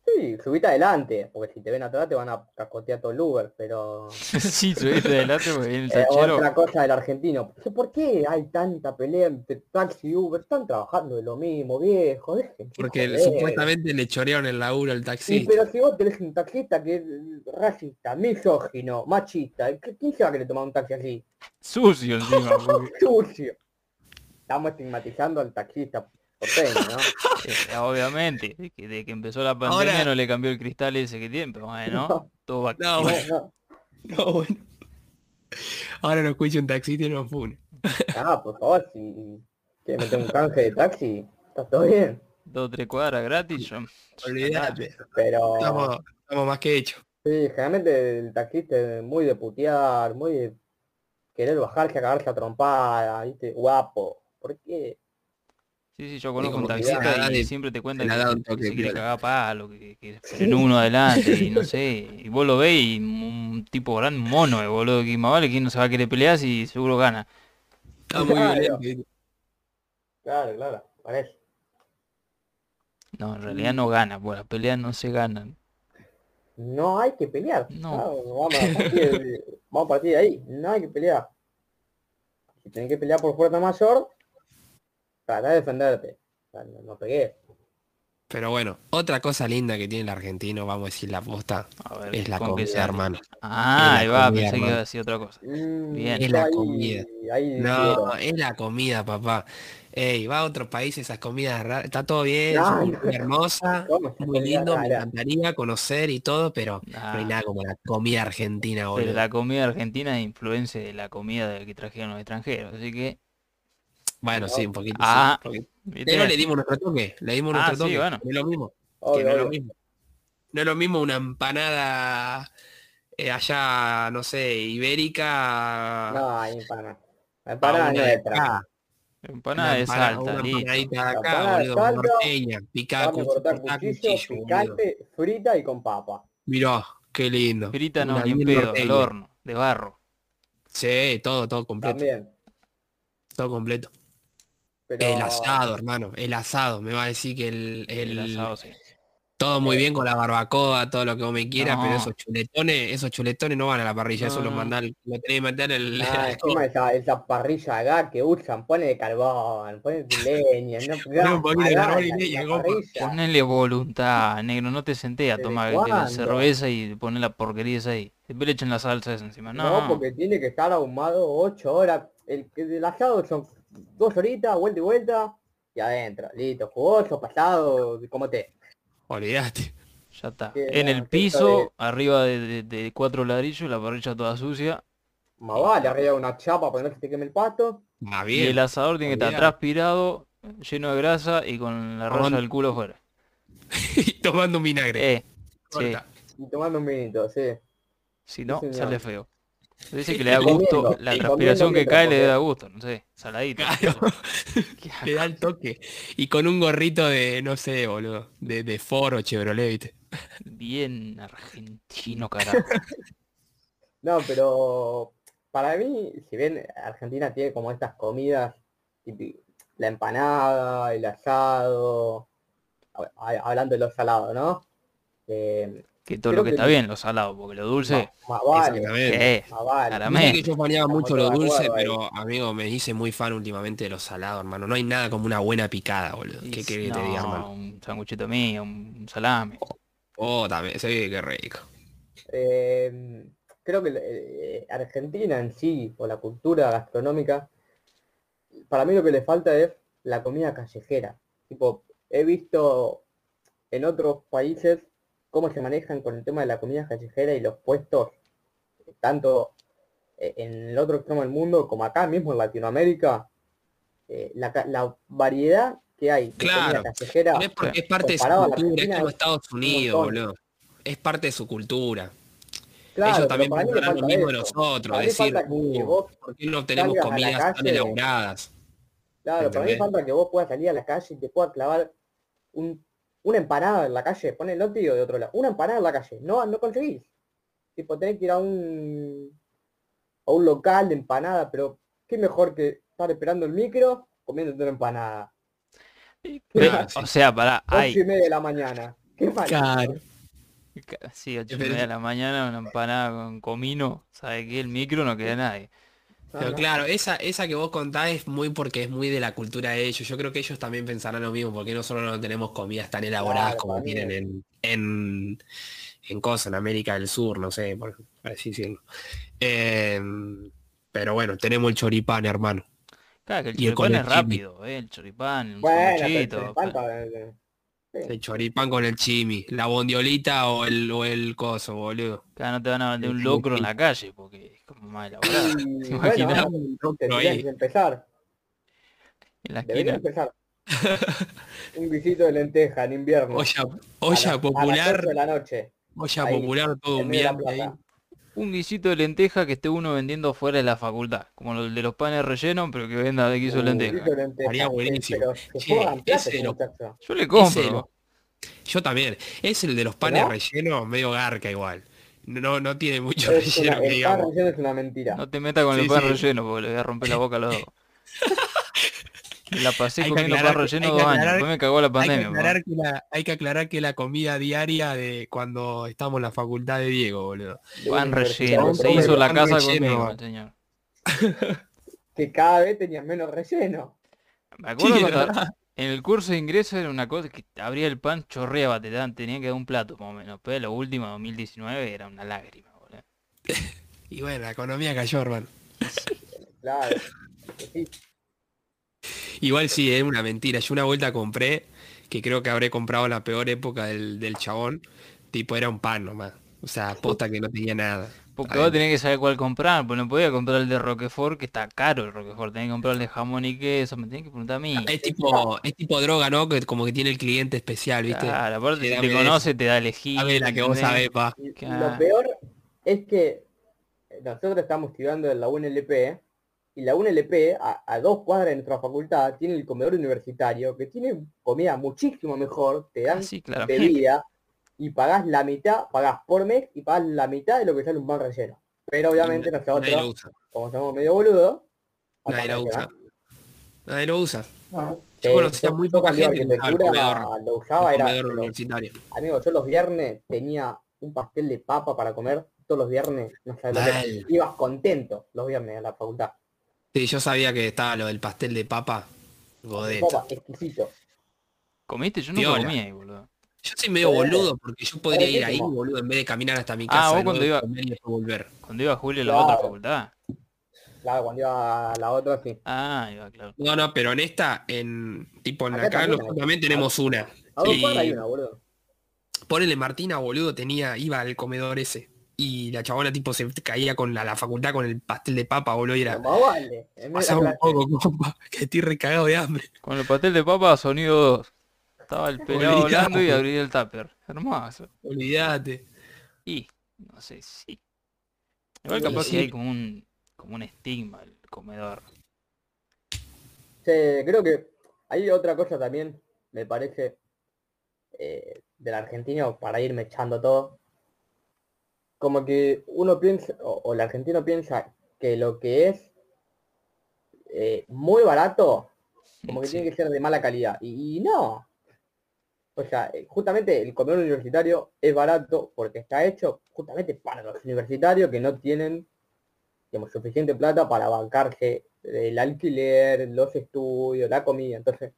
Speaker 2: Sí, subite adelante, porque si te ven atrás te van a cascotear todo el Uber, pero...
Speaker 3: sí, subiste adelante porque viene el
Speaker 2: eh, otra cosa del argentino. ¿Por qué hay tanta pelea entre taxi y Uber? Están trabajando de lo mismo, viejo, dejen.
Speaker 1: Porque supuestamente le chorearon el laburo al taxista.
Speaker 2: Sí, pero si vos tenés un taxista que es racista, misógino, machista, ¿quién se va a querer tomar un taxi así?
Speaker 3: Sucio encima.
Speaker 2: Sucio. Estamos estigmatizando al taxista ¿no?
Speaker 3: Eh, obviamente, de que, empezó la pandemia no le cambió el cristal ese que tiene, pero bueno, no, todo va
Speaker 1: no, bueno. no, bueno. Ahora no escucho un taxista y no fune.
Speaker 2: Ah, por favor, si quieres meter un canje de taxi, está todo bien.
Speaker 3: Dos o tres cuadras gratis, yo.
Speaker 1: Olvídate.
Speaker 2: Pero.
Speaker 1: Estamos, más que hechos.
Speaker 2: Sí, generalmente el taxista es muy de putear, muy de querer bajarse a cagarse a trompada, viste, guapo. ¿Por qué?
Speaker 3: Sí, sí, yo conozco un taxista y siempre te cuentan que, se quiere cagar palo, que, que en uno adelante y no sé, y vos lo ves y un tipo gran mono, eh, boludo, que más vale que no se va a querer pelear si seguro gana.
Speaker 1: Está muy violento.
Speaker 2: Claro, claro, parece.
Speaker 3: No, en realidad no gana, pues las peleas no se ganan.
Speaker 2: No hay que pelear.
Speaker 3: No.
Speaker 2: vamos, a partir, vamos a partir de ahí. No hay que pelear. Si tenés que pelear por fuerza mayor, de defenderte. O sea, no, no pegué.
Speaker 1: Pero bueno, otra cosa linda que tiene el argentino, vamos a decir la posta,
Speaker 3: ver,
Speaker 1: es la
Speaker 3: ¿con qué
Speaker 1: comida, hermano.
Speaker 3: Ah,
Speaker 1: Es
Speaker 3: ahí
Speaker 1: la
Speaker 3: va,
Speaker 1: comida,
Speaker 3: pensé que iba a decir otra cosa.
Speaker 2: Mm,
Speaker 3: Bien.
Speaker 1: Es la
Speaker 2: ahí-
Speaker 1: comida.
Speaker 2: ahí
Speaker 1: No, es la comida, papá. Ey, va a otro país, esas comidas raras, está todo bien,
Speaker 2: No,
Speaker 1: es
Speaker 2: no.
Speaker 1: muy hermosa,
Speaker 2: ¿Cómo se
Speaker 1: muy lindo, me encantaría conocer y todo, pero no hay
Speaker 3: Ah,
Speaker 1: nada como la comida argentina,
Speaker 3: pero
Speaker 1: boludo.
Speaker 3: la comida argentina es influencia de la comida de que trajeron los extranjeros, así que...
Speaker 1: Bueno, sí, un poquito.
Speaker 3: Ah,
Speaker 1: sí, un poquito.
Speaker 3: ¿viste?
Speaker 1: Pero le dimos nuestro toque, le dimos
Speaker 3: Ah,
Speaker 1: nuestro
Speaker 3: sí,
Speaker 1: toque.
Speaker 3: bueno.
Speaker 1: No es lo mismo,
Speaker 2: Obvio,
Speaker 1: no es lo mismo. No es lo mismo una empanada eh, allá, no sé, ibérica.
Speaker 2: No, hay empanada. La empanada nuestra.
Speaker 1: acá.
Speaker 3: Empanada de salta,
Speaker 1: empanadita de acá, boludo, norteña, picada con
Speaker 2: cuchillo,
Speaker 1: boludo.
Speaker 2: picante, frita y con papa.
Speaker 1: Mirá, qué lindo.
Speaker 3: Frita no, ni pedo, al horno, de barro.
Speaker 1: Sí, todo, todo completo.
Speaker 2: También.
Speaker 1: Todo completo.
Speaker 2: Pero...
Speaker 1: El asado, hermano. El asado. Me va a decir que el,
Speaker 3: El
Speaker 1: el-
Speaker 3: asado, sí.
Speaker 1: todo muy bien con la barbacoa, todo lo que vos me quieras, pero
Speaker 3: No.
Speaker 1: esos chuletones, esos chuletones no van a la parrilla, eso
Speaker 3: No,
Speaker 1: los
Speaker 3: no.
Speaker 1: mandar, lo tenés que meter en el.
Speaker 2: Ah, encima esa, esa parrilla acá que usan, pone de carbón, pone de leña, no
Speaker 1: de
Speaker 2: acá,
Speaker 1: carbón y leña.
Speaker 3: Ponele voluntad, negro, no te senté a
Speaker 2: ¿Desde
Speaker 3: tomar la cerveza y poner la porquería esa ahí. Después le echan la salsa esa encima. No,
Speaker 2: No, porque tiene que estar ahumado 8 horas. El que del asado son dos horitas, vuelta y vuelta, y adentro, listo, jugoso, pasado, como te.
Speaker 1: Olvídate.
Speaker 3: ya está.
Speaker 2: que
Speaker 3: En el piso, arriba de, de- de cuatro ladrillos, la parrilla toda sucia.
Speaker 2: Más vale, arriba de una chapa para que no se te queme el pasto.
Speaker 1: Va
Speaker 3: Y el
Speaker 1: bien.
Speaker 3: asador tiene que estar transpirado, lleno de grasa y con la raya del culo afuera.
Speaker 1: Tomando un vinagre.
Speaker 3: Eh, sí.
Speaker 2: Y tomando un vinito, sí.
Speaker 3: Si no, sale feo. Dice que le da gusto,
Speaker 2: comiendo,
Speaker 3: la
Speaker 2: y
Speaker 3: transpiración que cae le da gusto, no sé, saladito.
Speaker 1: Claro.
Speaker 3: Qué
Speaker 1: Le da el toque. Y con un gorrito de, no sé, boludo. De, de Ford o Chevrolet, ¿viste?
Speaker 3: Bien argentino, carajo.
Speaker 2: No, pero para mí, si bien Argentina tiene como estas comidas, la empanada, el asado, hablando de los salados, ¿no? Eh,
Speaker 3: Que todo
Speaker 2: Creo
Speaker 3: lo que
Speaker 2: que
Speaker 3: está bien, lo salado, porque lo dulce,
Speaker 2: más vale, más vale.
Speaker 1: Que yo
Speaker 2: Estamos
Speaker 1: mucho lo dulce,
Speaker 2: acuerdo ahí.
Speaker 1: pero amigo, me hice muy fan últimamente de los salados, hermano. No hay nada como una buena picada, boludo. ¿Qué querés que te diga,
Speaker 3: no,
Speaker 1: hermano?
Speaker 3: un sanguchito mío, un salame.
Speaker 1: Oh, también, sí, qué rico.
Speaker 2: Eh, creo que eh, Argentina en sí, o la cultura gastronómica, para mí lo que le falta es la comida callejera. Tipo, he visto en otros países cómo se manejan con el tema de la comida callejera y los puestos, tanto eh, en el otro extremo del mundo como acá mismo en Latinoamérica, eh, la, variedad que hay de
Speaker 1: Claro.
Speaker 2: comida callejera.
Speaker 1: Es porque es parte de su cultura, es como
Speaker 2: es
Speaker 1: Estados
Speaker 2: un
Speaker 1: Unidos, boludo. Es parte de su cultura.
Speaker 2: Claro,
Speaker 1: Ellos también pensarán lo mismo de nosotros, decir, "Uh,
Speaker 2: vos
Speaker 1: ¿por qué no tenemos comidas tan elaboradas?
Speaker 2: Claro, para mí falta que vos puedas salir a la calle y te puedas clavar un, una empanada en la calle, ponelo tío de otro lado, una empanada en la calle, no, no conseguís. Tipo, tenés que ir a un a un local de empanada, pero qué mejor que estar esperando el micro comiéndote una empanada.
Speaker 3: O sea, para hay,
Speaker 2: Ocho y media de la mañana. Qué mal.
Speaker 1: Claro.
Speaker 3: sí, ocho y media de la mañana, una empanada con comino, ¿sabe qué? El micro no queda nadie.
Speaker 1: Pero claro, esa, esa que vos contás es muy porque es muy de la cultura de ellos. Yo creo que ellos también pensarán lo mismo, porque nosotros no tenemos comidas tan elaboradas
Speaker 2: Claro,
Speaker 1: como
Speaker 2: también.
Speaker 1: tienen en, en, en cosas, en América del Sur, no sé, por, así decirlo. Eh, pero bueno, tenemos el choripán, hermano.
Speaker 3: Claro, que el
Speaker 1: Y el
Speaker 3: choripán
Speaker 1: el
Speaker 3: es rápido, ¿eh? El choripán, un
Speaker 2: Bueno, pero
Speaker 3: sanguchito,
Speaker 1: El choripán con el chimi, la bondiolita o el, o el coso, boludo.
Speaker 3: Acá no te van a vender un locro en la calle, porque es como más elaborado.
Speaker 2: Y
Speaker 3: ¿Te imaginas?
Speaker 2: bueno, tendrías que empezar.
Speaker 3: En la esquina.
Speaker 2: empezar. Un guisito de lenteja en invierno.
Speaker 1: Olla,
Speaker 2: a
Speaker 1: olla
Speaker 2: A las
Speaker 1: popular,
Speaker 2: 8 de la noche.
Speaker 1: olla
Speaker 2: ahí,
Speaker 1: popular todo un
Speaker 2: medio
Speaker 3: Un guisito de lenteja que esté uno vendiendo fuera de la facultad. Como el de los panes rellenos, pero que venda de guiso de lenteja.
Speaker 2: sí,
Speaker 1: buenísimo. Che, ese lo-.
Speaker 3: Yo le compro.
Speaker 1: Yo también. Es el de los panes
Speaker 2: ¿No?
Speaker 1: rellenos, medio garca igual. No, no tiene mucho
Speaker 2: Es
Speaker 1: relleno que
Speaker 2: el pan
Speaker 1: digamos.
Speaker 2: relleno es una mentira.
Speaker 3: No te metas con el
Speaker 1: Sí,
Speaker 3: pan
Speaker 1: sí.
Speaker 3: relleno porque le voy a romper la boca a los dos. La pasé comiendo pan relleno dos años, después me cagó la pandemia.
Speaker 1: Hay que, aclarar que la, comida diaria de cuando estamos en la facultad de Diego, boludo.
Speaker 3: Pan relleno, se hizo la casa conmigo, señor.
Speaker 2: que cada vez tenías menos relleno.
Speaker 3: Me acuerdo en el curso de ingreso era una cosa que abría el pan, chorreaba, te tenía que dar un plato más o menos. Pero lo último, 2019, era una lágrima, boludo.
Speaker 1: y bueno, la economía cayó, hermano.
Speaker 2: claro.
Speaker 1: Igual sí, es una mentira. Yo una vuelta compré, que creo que habré comprado la peor época del, del chabón. Tipo, era un pan nomás. O sea, posta que no tenía nada.
Speaker 3: Porque vos tenés que saber cuál comprar, pues no podía comprar el de Roquefort, que está caro el Roquefort, tenés que comprar el de jamón y queso, me tenés que preguntar a mí.
Speaker 1: Es tipo, es tipo droga, ¿no? Que como que tiene el cliente especial, ¿viste?
Speaker 3: Claro, aparte si te conoce, te da elegir.
Speaker 1: A ver, la que vos sabés, pa.
Speaker 2: Lo peor es que nosotros estamos estudiando en la UNLP, y la UNLP, a, dos cuadras de nuestra facultad, tiene el comedor universitario, que tiene comida muchísimo mejor, te dan
Speaker 3: ah,
Speaker 2: bebida, y pagás la mitad, pagás por mes y pagás la mitad de lo que sale un pan relleno. Pero obviamente nosotros, como somos medio boludos,
Speaker 1: nadie lo usa. Nadie lo usa. yo conocía muy poca gente que
Speaker 2: lo usaba, era, universitario. Amigo, yo los viernes tenía un pastel de papa para comer todos los viernes, no sabes ibas contento los viernes a la facultad.
Speaker 1: Sí, yo sabía que estaba lo del pastel de papa. Godeta.
Speaker 2: exquisito.
Speaker 3: ¿Comiste? Yo no comí ahí, boludo.
Speaker 1: Yo soy medio boludo porque yo podría ir ahí, boludo, en vez de caminar hasta mi casa.
Speaker 3: Ah, vos cuando iba, volver. Cuando iba Julio a la otra facultad.
Speaker 2: Claro, cuando iba a la otra sí.
Speaker 3: Ah, iba, claro.
Speaker 1: No, no, pero en esta, en tipo en acá, nosotros también tenemos una.
Speaker 2: A dos hay una, boludo.
Speaker 1: Ponele Martina, boludo, tenía, iba al comedor ese y la chabona tipo se caía con la, la facultad con el pastel de papa, boludo, y era...
Speaker 2: Vale,
Speaker 1: pasaba un poco, compa, que estoy recagado de hambre.
Speaker 3: Con el pastel de papa, sonido 2. Estaba el pelado hablando y abrí el tupper. Hermoso.
Speaker 1: Olvídate.
Speaker 3: Y, no sé, sí. Igual capaz sí. que hay como un, como un estigma el comedor.
Speaker 2: Sí, creo que hay otra cosa también, me parece, eh, del argentino, para irme echando todo, como que uno piensa, o, el argentino piensa que lo que es eh, muy barato, como que tiene que ser de mala calidad. Y, no. O sea, eh, justamente el comedor universitario es barato porque está hecho justamente para los universitarios que no tienen digamos, suficiente plata para bancarse el alquiler, los estudios, la comida. Entonces,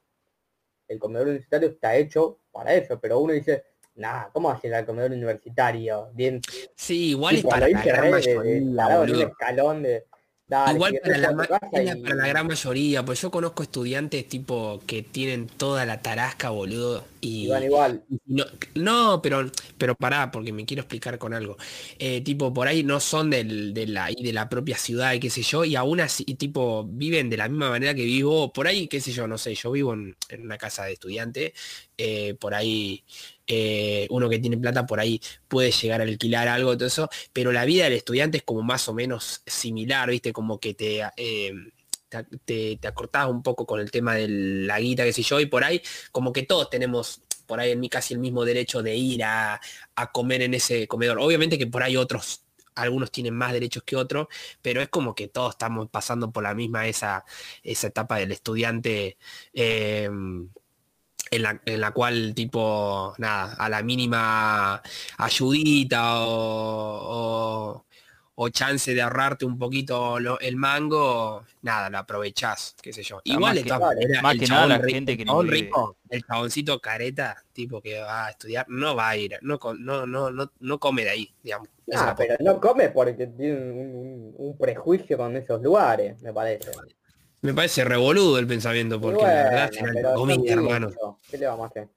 Speaker 2: el comedor universitario está hecho para eso. Pero uno dice, Nah, ¿cómo hacer el comedor universitario? Bien.
Speaker 1: Sí, igual es para la gran
Speaker 2: mayoría. escalón de,
Speaker 1: Igual para la, para la gran mayoría, pues yo conozco estudiantes tipo que tienen toda la tarasca, boludo. Y,
Speaker 2: igual, igual.
Speaker 1: No, pero, pero pará, porque me quiero explicar con algo. Eh, tipo, por ahí no son del, de, la, de la propia ciudad y qué sé yo, y aún así, tipo, viven de la misma manera que vivo, por ahí, qué sé yo, no sé, yo vivo en, una casa de estudiante, eh, por ahí eh, uno que tiene plata por ahí puede llegar a alquilar algo, todo eso, pero la vida del estudiante es como más o menos similar, ¿viste? Como que te... Eh, te, te, un poco con el tema de la guita, que sé yo, y por ahí como que todos tenemos por ahí en mí casi el mismo derecho de ir a, comer en ese comedor. Obviamente que por ahí otros, algunos tienen más derechos que otros, pero es como que todos estamos pasando por la misma esa, esa etapa del estudiante eh, en la, en la cual tipo, nada, a la mínima ayudita o, o, chance de ahorrarte un poquito el mango, nada, lo aprovechás, qué sé yo. Igual
Speaker 3: de más que nada la gente que no rico,
Speaker 1: el chaboncito careta, tipo que va a estudiar, no va a ir, no, no, no, no, no come de ahí, digamos.
Speaker 2: Ah, pero no come porque tiene un, un, prejuicio con esos lugares, me parece.
Speaker 1: Me parece revoludo el pensamiento, porque la verdad es hermano.
Speaker 2: ¿Qué le vamos a hacer?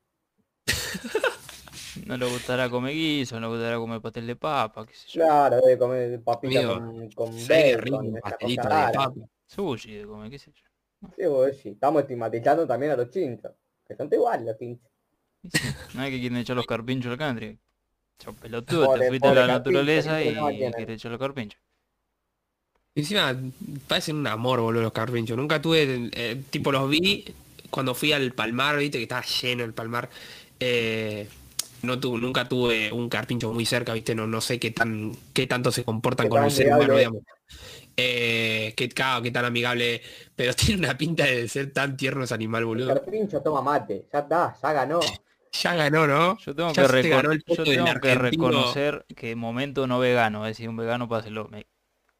Speaker 3: no le gustará comer guiso, no le gustará comer pastel de papa, qué sé
Speaker 2: yo. Claro, debe comer papita con, con bacon,
Speaker 1: pastelito de papa.
Speaker 3: Sushi de comer, qué sé
Speaker 2: yo. Sí, vos, sí. Estamos estigmatizando también a los chinchos, que son iguales los chinchos.
Speaker 3: no hay que quieren echar los carpinchos al country. Chau pelotudo, te fuiste a la naturaleza y quieres echar los carpinchos.
Speaker 1: Encima parecen un amor, boludo, los carpinchos. Nunca tuve, eh, tipo los vi cuando fui al Palmar, viste que estaba lleno el Palmar. Eh, no tu, nunca tuve un carpincho muy cerca, viste, no, no sé qué tan, qué tanto se comportan con el ser humano, digamos. Eh, qué, qué tan amigable, pero tiene una pinta de ser tan tierno ese animal, boludo.
Speaker 2: Carpincho toma mate, ya está, ya ganó.
Speaker 1: Ya ganó, ¿no?
Speaker 3: Yo tengo, que, reconocer que momento no vegano, es decir, un vegano para hacerlo. Me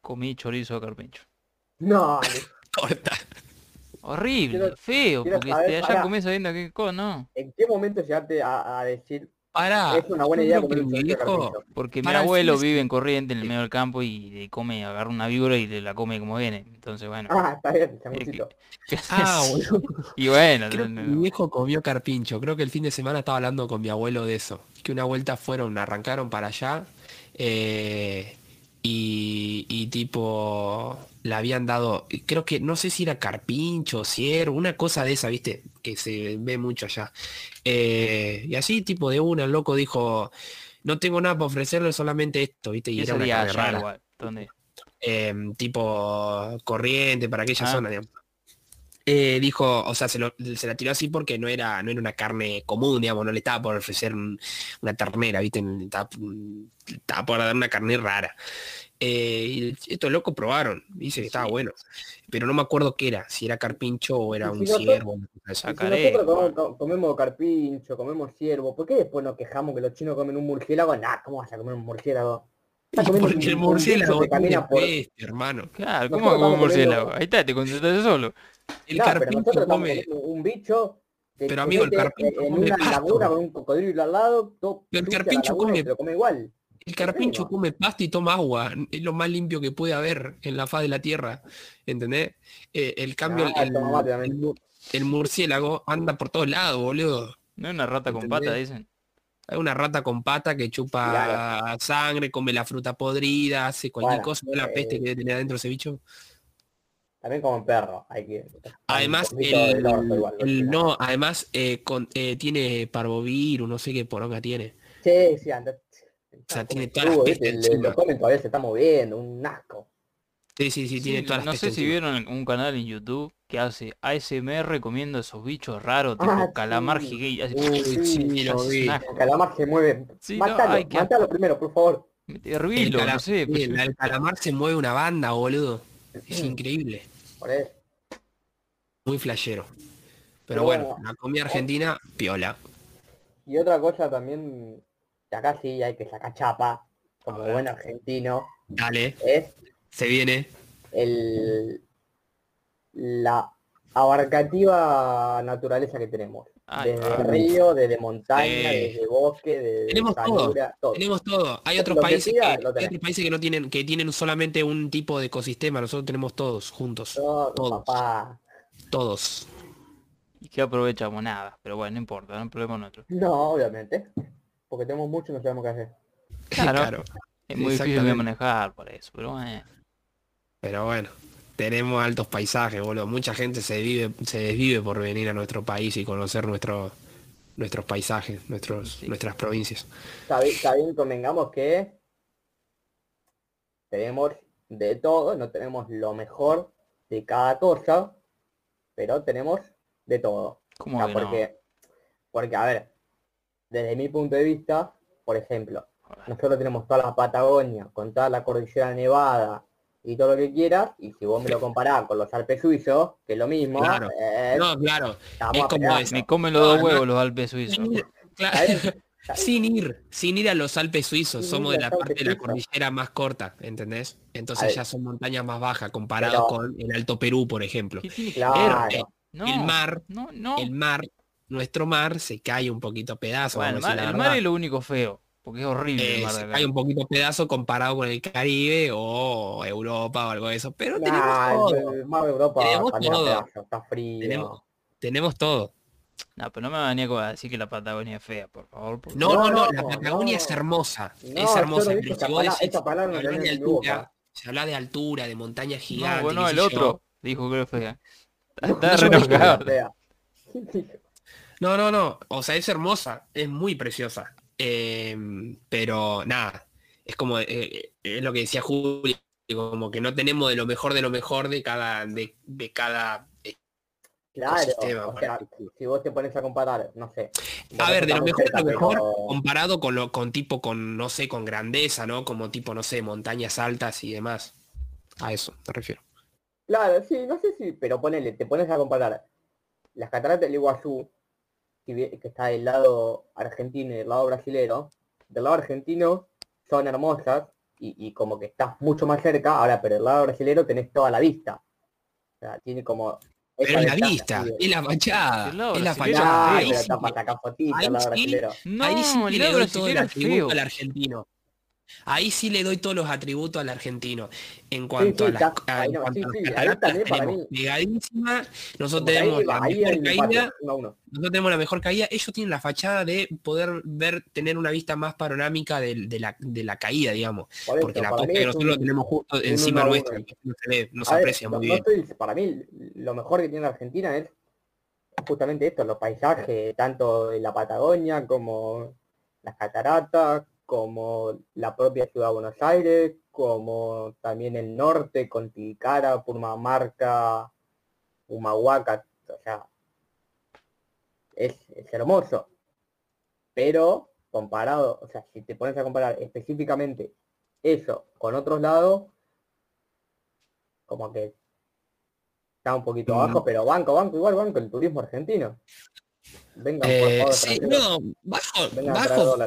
Speaker 3: comí chorizo de carpincho.
Speaker 2: No,
Speaker 1: corta.
Speaker 3: Horrible, feo, porque saber, allá comí sabiendo qué cosa, ¿no?
Speaker 2: ¿En qué momento llegaste a, a decir
Speaker 1: para,
Speaker 2: es una buena idea
Speaker 3: porque mi, porque mi abuelo vive en Corriente, en el medio del campo, y come, agarra una víbora y la come como viene. Entonces, bueno.
Speaker 2: Ah, está bien,
Speaker 1: Ah,
Speaker 3: Y bueno.
Speaker 1: mi viejo comió carpincho. Creo que el fin de semana estaba hablando con mi abuelo de eso. Que una vuelta fueron, arrancaron para allá. Eh, y, y tipo le habían dado, creo que no sé si era carpincho, ciervo, una cosa de esa, viste, que se ve mucho allá. Eh, y así, tipo de una, el loco dijo, no tengo nada para ofrecerle, solamente esto, viste, y era una rara. Em, tipo corriente para aquella ah. zona, digamos. Eh, dijo, o sea, se, se, la tiró así porque no era, no era una carne común, digamos, no le estaba por ofrecer una ternera, ¿viste? Estaba, estaba, por dar una carne rara. Eh, y estos locos probaron, dice que estaba bueno. Pero no me acuerdo qué era, si era carpincho o era un ciervo.
Speaker 2: nosotros comemos, carpincho, comemos ciervo, ¿por qué después nos quejamos que los chinos comen un murciélago? Nah, ¿cómo vas a comer un murciélago?
Speaker 1: Porque el murciélago camina por... hermano.
Speaker 3: Claro, ¿cómo comer un murciélago? Ahí está, te contestas solo.
Speaker 2: El carpincho come... un bicho
Speaker 1: pero amigo, el carpincho
Speaker 2: en una laguna con un cocodrilo al lado, todo
Speaker 1: pero el carpincho come,
Speaker 2: pero come igual.
Speaker 1: El carpincho come pasta y toma agua. Es lo más limpio que puede haber en la faz de la tierra. ¿Entendés? Eh, el cambio, ah, el, murciélago anda por todos lados, boludo.
Speaker 3: No es una rata con pata, dicen.
Speaker 1: Hay una rata con pata que chupa sangre, come la fruta podrida, hace cualquier cosa. de la peste que tiene adentro ese bicho?
Speaker 2: También como un perro, hay que...
Speaker 1: Además, el, no, además eh, eh, tiene parvovirus, no sé qué poronga tiene.
Speaker 2: Sí, sí, anda,
Speaker 1: o sea, tiene todas las pestes
Speaker 2: Lo comen todavía se está moviendo, un asco.
Speaker 1: Sí, sí, sí, tiene todas
Speaker 3: las No sé si vieron un canal en YouTube que hace ASMR comiendo esos bichos raros, tipo ah, calamar gigante.
Speaker 2: Uy, sí, lo calamar se mueve. Sí, mátalo, que... mátalo primero, por favor.
Speaker 3: Hervilo, el, no sé.
Speaker 1: Pues, el, calamar se mueve una banda, boludo. Es increíble.
Speaker 2: Por eso.
Speaker 1: Muy flashero. Pero, bueno, la comida argentina, piola.
Speaker 2: Y otra cosa también acá sí hay que sacar chapa, como buen argentino.
Speaker 1: Dale. Es se viene.
Speaker 2: El la abarcativa naturaleza que tenemos. Desde río, desde montaña, desde bosque, desde
Speaker 1: tenemos todo, Tenemos todo. Hay otros países que, países que no tienen, que tienen solamente un tipo de ecosistema. Nosotros tenemos todos juntos. todos. Todos.
Speaker 3: Y que aprovechamos nada, pero bueno, no importa, no hay problema nuestro.
Speaker 2: No, obviamente porque tenemos mucho y no sabemos qué hacer.
Speaker 3: Claro, es muy difícil de manejar por eso, pero bueno.
Speaker 1: Pero bueno, tenemos altos paisajes, boludo. Mucha gente se vive, se desvive por venir a nuestro país y conocer nuestro, nuestros paisajes, nuestros, nuestras provincias.
Speaker 2: Está bien, convengamos que tenemos de todo, no tenemos lo mejor de cada cosa, pero tenemos de todo.
Speaker 3: ¿Cómo porque,
Speaker 2: porque, a ver, desde mi punto de vista, por ejemplo, nosotros tenemos toda la Patagonia, con toda la cordillera nevada y todo lo que quieras, y si vos me lo comparás con los Alpes suizos, que es lo mismo,
Speaker 1: claro. no, claro,
Speaker 3: es como me comen los dos huevos los Alpes suizos.
Speaker 1: sin ir, sin ir a los Alpes suizos, somos de la parte de la cordillera más corta, ¿entendés? Entonces ya son montañas más bajas comparado con el Alto Perú, por ejemplo.
Speaker 2: Claro.
Speaker 1: el mar, el mar nuestro mar se cae un poquito pedazo.
Speaker 3: el, mar, es lo único feo, porque es horrible.
Speaker 1: Eh, cae un poquito pedazo comparado con el Caribe o Europa o algo de eso. Pero tenemos
Speaker 2: todo. tenemos todo. está
Speaker 1: frío. Tenemos, todo.
Speaker 3: No, pero no me venía a decir que la Patagonia es fea, por favor.
Speaker 1: No, no, no, la Patagonia es hermosa. es hermosa. Pero si vos decís, de altura, se habla de altura, de montañas gigantes.
Speaker 3: bueno, el otro dijo que era fea. Está re
Speaker 1: No, no, no. O sea, es hermosa, es muy preciosa. Em, pero nada, es como eh, es lo que decía Julio, como que no tenemos de lo mejor de lo mejor de cada, de, cada
Speaker 2: eh, Claro, o sea, si vos te pones a comparar, no sé.
Speaker 1: A ver, de lo mejor de lo mejor comparado con lo con tipo con no sé, con grandeza, ¿no? Como tipo, no sé, montañas altas y demás. A eso me refiero.
Speaker 2: Claro, sí, no sé si, pero ponele, te pones a comparar las cataratas del Iguazú, que está del lado argentino y del lado brasilero, del lado argentino son hermosas y, como que estás mucho más cerca, ahora pero del lado brasilero tenés toda la vista. O sea, tiene como...
Speaker 1: Pero es la vista, es la fachada, es la fachada.
Speaker 2: Ahí, sí,
Speaker 1: ahí le doy argentino. Ahí sí le doy todos los atributos al argentino. En cuanto a las cataratas, pegadísima. Nosotros tenemos la mejor caída. Nosotros tenemos la mejor caída. Ellos tienen la fachada de poder ver, tener una vista más panorámica de, la, de la caída, digamos. Porque la posta que nosotros lo tenemos justo encima nuestra, no se ve, no se aprecia muy bien.
Speaker 2: para mí, lo mejor que tiene Argentina es justamente esto, los paisajes, tanto de la Patagonia como las cataratas, como la propia ciudad de Buenos Aires, como también el norte con Tilcara, Purmamarca, Humahuaca, o sea, es, hermoso. Pero comparado, o sea, si te pones a comparar específicamente eso con otros lados, como que está un poquito abajo, mm. pero banco, banco, igual banco el turismo argentino.
Speaker 1: Venga, eh, sí, no, bajo, bajo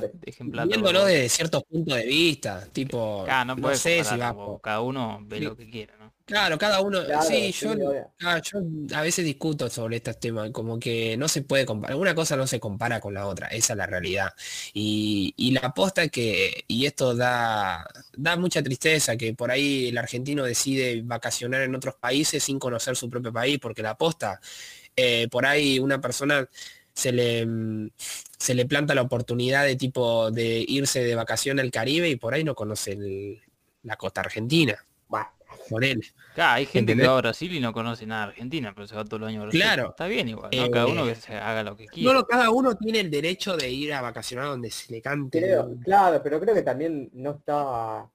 Speaker 1: viéndolo desde ciertos puntos de vista, tipo,
Speaker 3: no, sé si bajo. Cada uno ve lo que quiera, ¿no?
Speaker 1: Claro, cada uno, sí, yo, ah, yo a veces discuto sobre estos temas, como que no se puede comparar, una cosa no se compara con la otra, esa es la realidad. Y, y la aposta es que, y esto da, da mucha tristeza, que por ahí el argentino decide vacacionar en otros países sin conocer su propio país, porque la aposta eh, por ahí una persona se le, se le planta la oportunidad de tipo de irse de vacación al Caribe y por ahí no conoce la costa argentina.
Speaker 3: por él. hay gente que va a Brasil y no conoce nada de Argentina, pero se va todo el año a Brasil.
Speaker 1: Claro.
Speaker 3: Está bien igual, Cada uno que
Speaker 1: eh,
Speaker 3: se haga lo que quiera. No,
Speaker 1: cada uno tiene el derecho de ir a vacacionar donde se le cante.
Speaker 2: claro, pero creo que también no está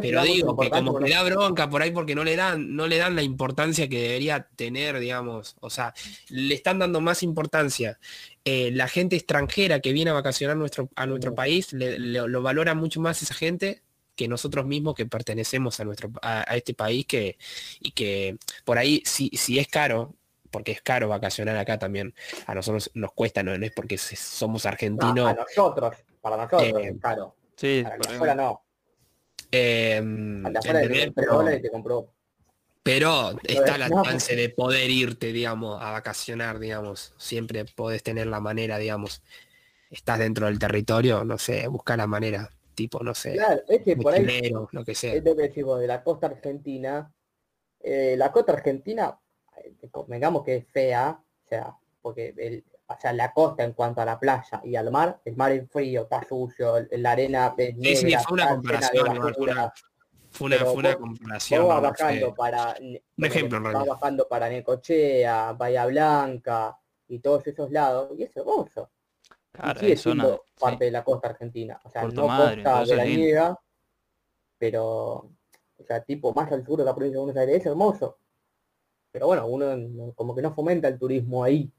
Speaker 1: pero digo que como que da bronca por ahí porque no le dan, no le dan la importancia que debería tener, digamos. O sea, le están dando más importancia. Eh, la gente extranjera que viene a vacacionar nuestro, a nuestro país, lo valora mucho más esa gente que nosotros mismos que pertenecemos a nuestro a, este país que y que por ahí si, si es caro porque es caro vacacionar acá también a nosotros nos cuesta no, es porque somos argentinos
Speaker 2: a nosotros para nosotros eh, es caro.
Speaker 3: Sí
Speaker 2: para no
Speaker 1: Em, pero, está la chance de poder irte, digamos, a vacacionar, digamos. Siempre podés tener la manera, digamos. Estás dentro del territorio, no sé, busca la manera, tipo, no sé.
Speaker 2: Claro, es que por ahí,
Speaker 1: lo que sea.
Speaker 2: Es lo que decimos de la costa argentina. Eh, la costa argentina, digamos que es fea, o sea, porque el, o sea, la costa en cuanto a la playa y al mar, el mar es frío, está sucio, la arena es
Speaker 1: negra, sí, sí, fue una comparación, fue una, fue una, comparación.
Speaker 2: Va bajando para,
Speaker 1: un ejemplo,
Speaker 2: va bajando para Necochea, Bahía Blanca y todos esos lados, y es hermoso. Claro, y sigue parte de la costa argentina. O sea, no costa de la niega, pero, o sea, tipo más al sur de la provincia de Buenos Aires, es hermoso. Pero bueno, uno como que no fomenta el turismo ahí.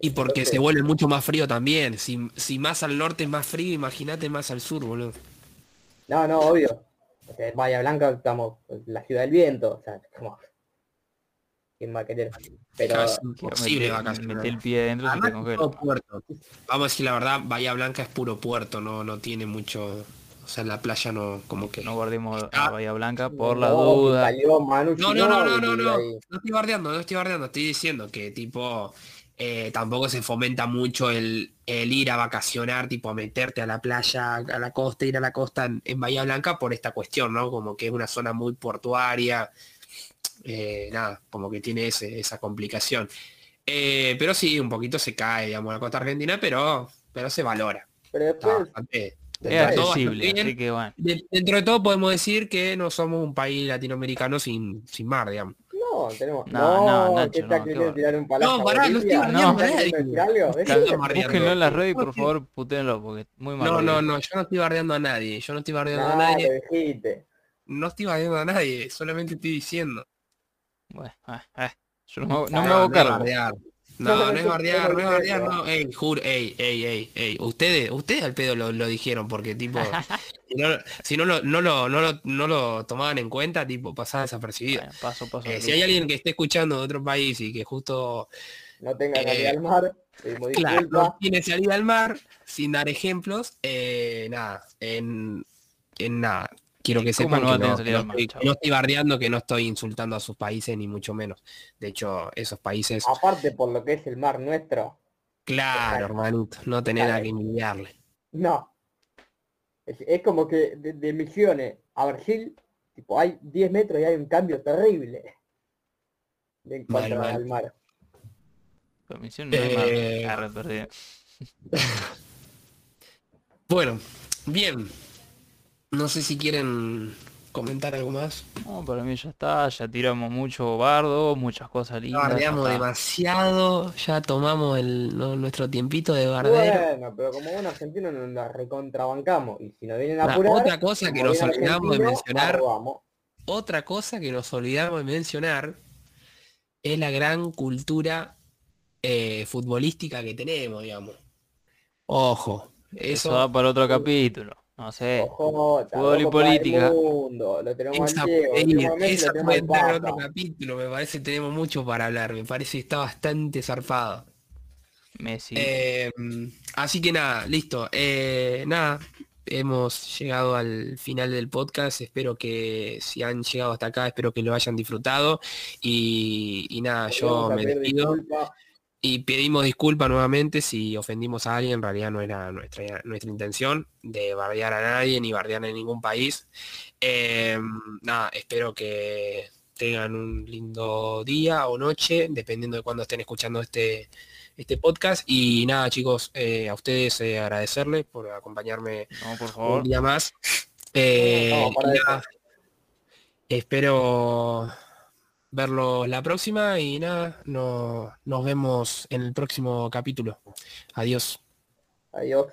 Speaker 1: Y porque se vuelve mucho más frío también. Si, si más al norte es más frío, imagínate más al sur, boludo.
Speaker 2: No, no, obvio. O sea, Bahía Blanca estamos la ciudad del viento. O sea, como... ¿Quién va a querer? Pero
Speaker 1: es imposible
Speaker 3: meter, el pie dentro
Speaker 1: Puerto. Vamos a decir la verdad, Bahía Blanca es puro puerto, no, no tiene mucho. O sea, la playa no, como que.
Speaker 3: No guardemos a Bahía Blanca por la duda.
Speaker 1: No, no, no, no, no, no, no. No estoy bardeando, no estoy bardeando, estoy diciendo que tipo eh, tampoco se fomenta mucho el, ir a vacacionar, tipo a meterte a la playa, a la costa, ir a la costa en, Bahía Blanca por esta cuestión, ¿no? Como que es una zona muy portuaria, eh, nada, como que tiene esa complicación. Eh, pero sí, un poquito se cae, digamos, la costa argentina, pero, pero se valora.
Speaker 2: dentro,
Speaker 1: de todo, podemos decir que no somos un país latinoamericano sin, sin mar, digamos.
Speaker 2: No, tenemos. No, no, Nacho, no,
Speaker 1: no, tirar un no, pará, no estoy bardeando no, a
Speaker 3: nadie. Búsquenlo en las redes y por favor puténlo porque muy mal.
Speaker 1: No, no, no, yo no estoy bardeando a nadie. Yo no estoy bardeando a nadie. No estoy bardeando a nadie, solamente estoy diciendo.
Speaker 3: Bueno, eh, eh. Yo no, no, me hago cargo.
Speaker 1: No, no es bardear, no es bardear, no. Ey, juro, ey, ey, ey, ey. Ustedes, ustedes al pedo lo, lo dijeron porque tipo. si no, lo, no, lo, no, lo, tomaban en cuenta, tipo, pasaba desapercibido. paso, paso, eh, si hay alguien que esté escuchando de otro país y que justo...
Speaker 2: No tenga salida al mar,
Speaker 1: claro, no tiene salida al mar, sin dar ejemplos, eh, nada, en, en nada. Quiero que sepan no que, no, estoy, no, estoy, bardeando, que no estoy insultando a sus países, ni mucho menos. De hecho, esos países...
Speaker 2: Aparte por lo que es el mar nuestro.
Speaker 1: Claro, hermanito, no tener nada que envidiarle.
Speaker 2: No. Es, como que de, Misiones a Brasil, tipo, hay 10 metros y hay un cambio terrible. En cuanto al mar.
Speaker 1: Eh, bueno, bien. No sé si quieren comentar algo más.
Speaker 3: No, para mí ya está, ya tiramos mucho bardo, muchas cosas lindas.
Speaker 1: Bardeamos demasiado, ya tomamos el, nuestro tiempito de bardero.
Speaker 2: Bueno, pero como un argentino nos la recontrabancamos. Y si nos vienen a apurar,
Speaker 1: Otra cosa que nos olvidamos de mencionar. Otra cosa que nos olvidamos de mencionar es la gran cultura eh, futbolística que tenemos, digamos. Ojo.
Speaker 3: Eso va para otro capítulo. No sé. fútbol y política.
Speaker 2: Mundo, lo tenemos esa,
Speaker 1: puede entrar otro capítulo, me parece tenemos mucho para hablar, me parece que está bastante zarpado.
Speaker 3: Messi.
Speaker 1: Eh, así que nada, listo. Eh, nada, hemos llegado al final del podcast. Espero que si han llegado hasta acá, espero que lo hayan disfrutado. Y, y nada, yo me despido. Y pedimos disculpas nuevamente si ofendimos a alguien, en realidad no era nuestra, nuestra intención de bardear a nadie ni bardear en ningún país. Em, nada, espero que tengan un lindo día o noche, dependiendo de cuándo estén escuchando este, este podcast. Y nada, chicos, eh, a ustedes eh, agradecerles por acompañarme un día más. Eh, espero verlos la próxima y nada, no, nos vemos en el próximo capítulo. Adiós.
Speaker 2: Adiós.